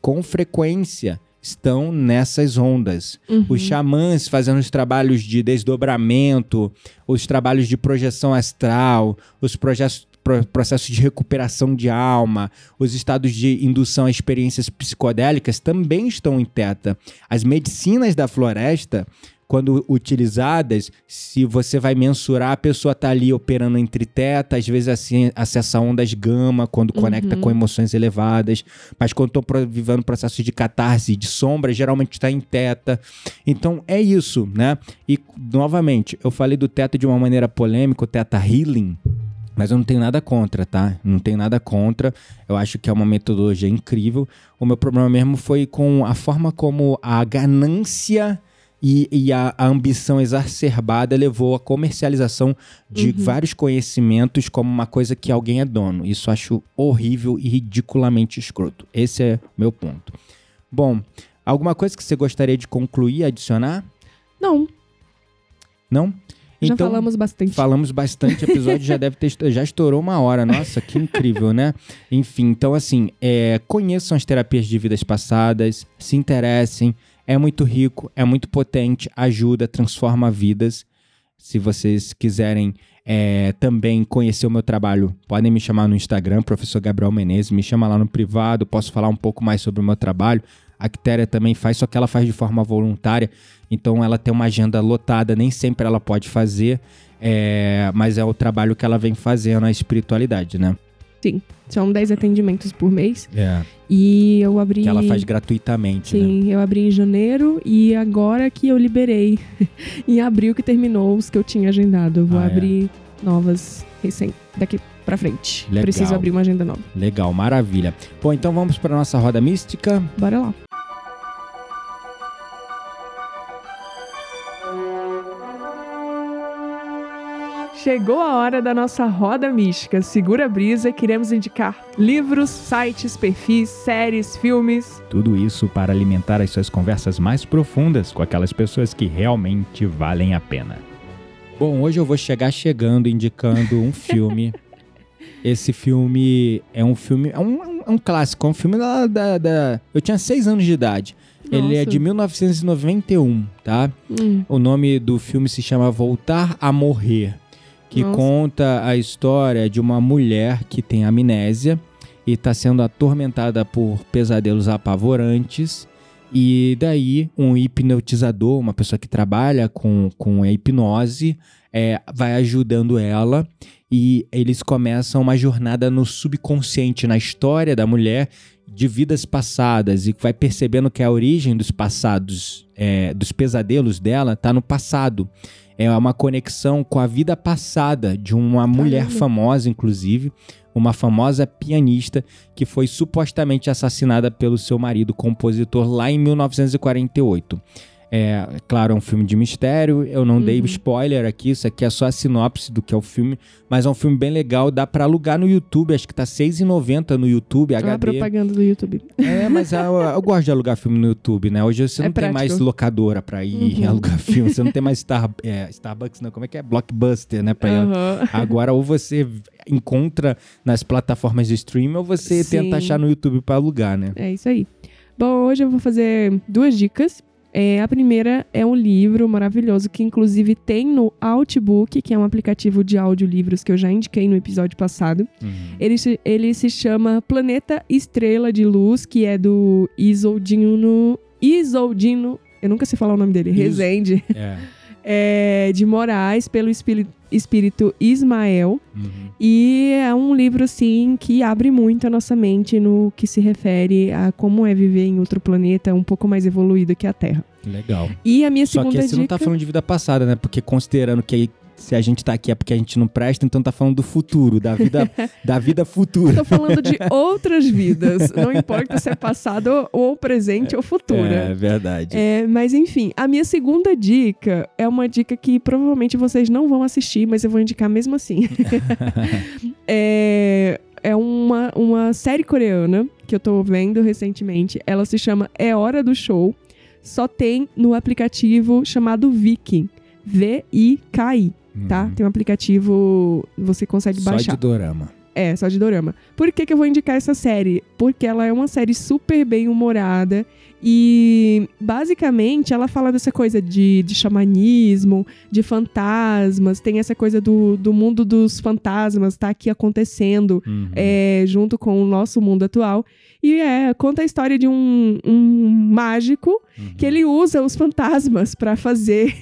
com frequência estão nessas ondas. Uhum. Os xamãs fazendo os trabalhos de desdobramento, os trabalhos de projeção astral, os projetos pro- processos de recuperação de alma, os estados de indução a experiências psicodélicas também estão em teta. As medicinas da floresta, quando utilizadas, se você vai mensurar, a pessoa está ali operando entre teta, às vezes assim, acessa ondas gama, quando conecta Uhum. com emoções elevadas, mas quando estou vivendo processos de catarse, de sombra, geralmente está em teta. Então é isso, né? E novamente, eu falei do teta de uma maneira polêmica, o teta healing. Mas eu não tenho nada contra, tá? Não tenho nada contra. Eu acho que é uma metodologia incrível. O meu problema mesmo foi com a forma como a ganância e, e a, a ambição exacerbada levou à comercialização de vários conhecimentos como uma coisa que alguém é dono. Isso eu acho horrível e ridiculamente escroto. Esse é o meu ponto. Bom, alguma coisa que você gostaria de concluir, adicionar? Não, Não? Já falamos bastante. Falamos bastante, o episódio já deve ter já estourou uma hora. Nossa, que incrível, né? Enfim, então assim, é, conheçam as terapias de vidas passadas, se interessem. É muito rico, é muito potente, ajuda, transforma vidas. Se vocês quiserem é, também conhecer o meu trabalho, podem me chamar no Instagram, professor Gabriel Menezes, me chama lá no privado, posso falar um pouco mais sobre o meu trabalho. A Quitéria também faz, só que ela faz de forma voluntária, então ela tem uma agenda lotada, nem sempre ela pode fazer, é, mas é o trabalho que ela vem fazendo, a espiritualidade, né? Sim, são 10 atendimentos por mês. É. E eu abri. Que ela faz gratuitamente, né? Sim, eu abri em janeiro e agora que eu liberei. (laughs) em abril que terminou os que eu tinha agendado. Eu vou Ah, é. abrir novas recém daqui pra frente. Legal. Preciso abrir uma agenda nova. Legal, maravilha. Bom, então vamos para nossa roda mística. Bora lá. Chegou a hora da nossa roda mística. Segura a brisa, queremos indicar livros, sites, perfis, séries, filmes. Tudo isso para alimentar as suas conversas mais profundas com aquelas pessoas que realmente valem a pena. Bom, hoje eu vou chegar chegando indicando um filme. (laughs) Esse filme é um filme. É um, é um clássico, é um filme da, da, da- Eu tinha seis anos de idade. Ele é Nossa. de 1991, tá? Hum, O nome do filme se chama Voltar a Morrer, que Nossa. conta a história de uma mulher que tem amnésia e está sendo atormentada por pesadelos apavorantes. E daí, um hipnotizador, uma pessoa que trabalha com, com a hipnose, é, vai ajudando ela. e eles começam uma jornada no subconsciente, na história da mulher de vidas passadas e vai percebendo que a origem dos passados, é, dos pesadelos dela, está no passado. É uma conexão com a vida passada de uma mulher famosa, inclusive, uma famosa pianista que foi supostamente assassinada pelo seu marido compositor lá em 1948. É, claro, é um filme de mistério. Eu não uhum. dei spoiler aqui, isso aqui é só a sinopse do que é o filme. Mas é um filme bem legal, dá para alugar no YouTube. Acho que tá R$6,90 no YouTube, HD. É propaganda do YouTube. É, mas eu, eu, gosto de alugar filme no YouTube, né? Hoje você é não prático. tem mais locadora pra ir uhum. (laughs) alugar filme. Você não tem mais Star, é, Starbucks, não. Como é que é? Blockbuster, né? Pra uhum. Agora, ou você encontra nas plataformas de streaming, ou você Sim. tenta achar no YouTube para alugar, né? É isso aí. Bom, hoje eu vou fazer duas dicas é, a primeira é um livro maravilhoso que, inclusive, tem no Outbook, que é um aplicativo de audiolivros que eu já indiquei no episódio passado. Uhum. Ele, ele se chama Planeta Estrela de Luz, que é do Isoldino. Isoldino. Eu nunca sei falar o nome dele. Is Rezende. É. é, de Moraes, pelo espírito, espírito Ismael. Uhum. E é um livro, assim, que abre muito a nossa mente no que se refere a como é viver em outro planeta um pouco mais evoluído que a Terra. Legal. E a minha segunda Só que dica... não tá falando de vida passada, né? Porque considerando que se a gente tá aqui é porque a gente não presta, então tá falando do futuro, da vida, (laughs) da vida futura. Tô falando de outras vidas. Não importa se é passado ou presente é, ou futura. É verdade. É, mas enfim, a minha segunda dica é uma dica que provavelmente vocês não vão assistir, mas eu vou indicar mesmo assim. (laughs) é, é uma, uma série coreana que eu tô vendo recentemente. Ela se chama É Hora do Show. Só tem no aplicativo chamado Viking. V-I-K-I tá? Uhum. Tem um aplicativo, você consegue só baixar. Só de dorama. É, só de dorama. Por que, que eu vou indicar essa série? Porque ela é uma série super bem humorada e basicamente ela fala dessa coisa de, de xamanismo, de fantasmas, tem essa coisa do, do mundo dos fantasmas, tá aqui acontecendo uhum. é, junto com o nosso mundo atual. E é, conta a história de um, um mágico uhum. que ele usa os fantasmas para fazer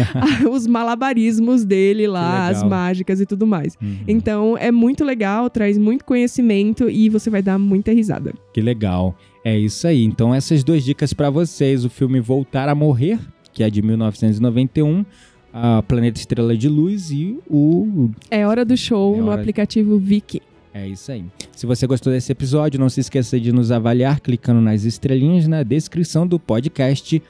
(laughs) os malabarismos dele lá, as mágicas e tudo mais. Uhum. Então é muito legal, traz muito conhecimento e você vai dar muita risada. Que legal. É isso aí. Então essas duas dicas para vocês, o filme Voltar a Morrer, que é de 1991, a Planeta Estrela de Luz e o É hora do show é hora... no aplicativo Viki. É isso aí. Se você gostou desse episódio, não se esqueça de nos avaliar clicando nas estrelinhas na descrição do podcast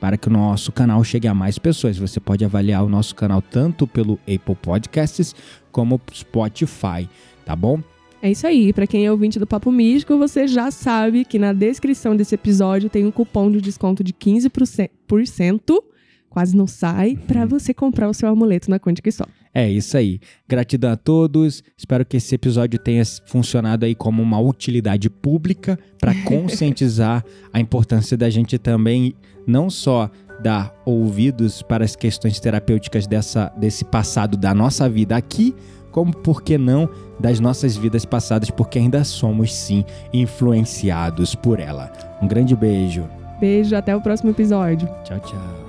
para que o nosso canal chegue a mais pessoas. Você pode avaliar o nosso canal tanto pelo Apple Podcasts como Spotify, tá bom? É isso aí. Para quem é ouvinte do Papo Místico, você já sabe que na descrição desse episódio tem um cupom de desconto de 15%, quase não sai, para você comprar o seu amuleto na Quântica Sol. É isso aí. Gratidão a todos. Espero que esse episódio tenha funcionado aí como uma utilidade pública para (laughs) conscientizar a importância da gente também não só dar ouvidos para as questões terapêuticas dessa, desse passado da nossa vida aqui, como por que não das nossas vidas passadas, porque ainda somos sim influenciados por ela. Um grande beijo. Beijo, até o próximo episódio. Tchau, tchau.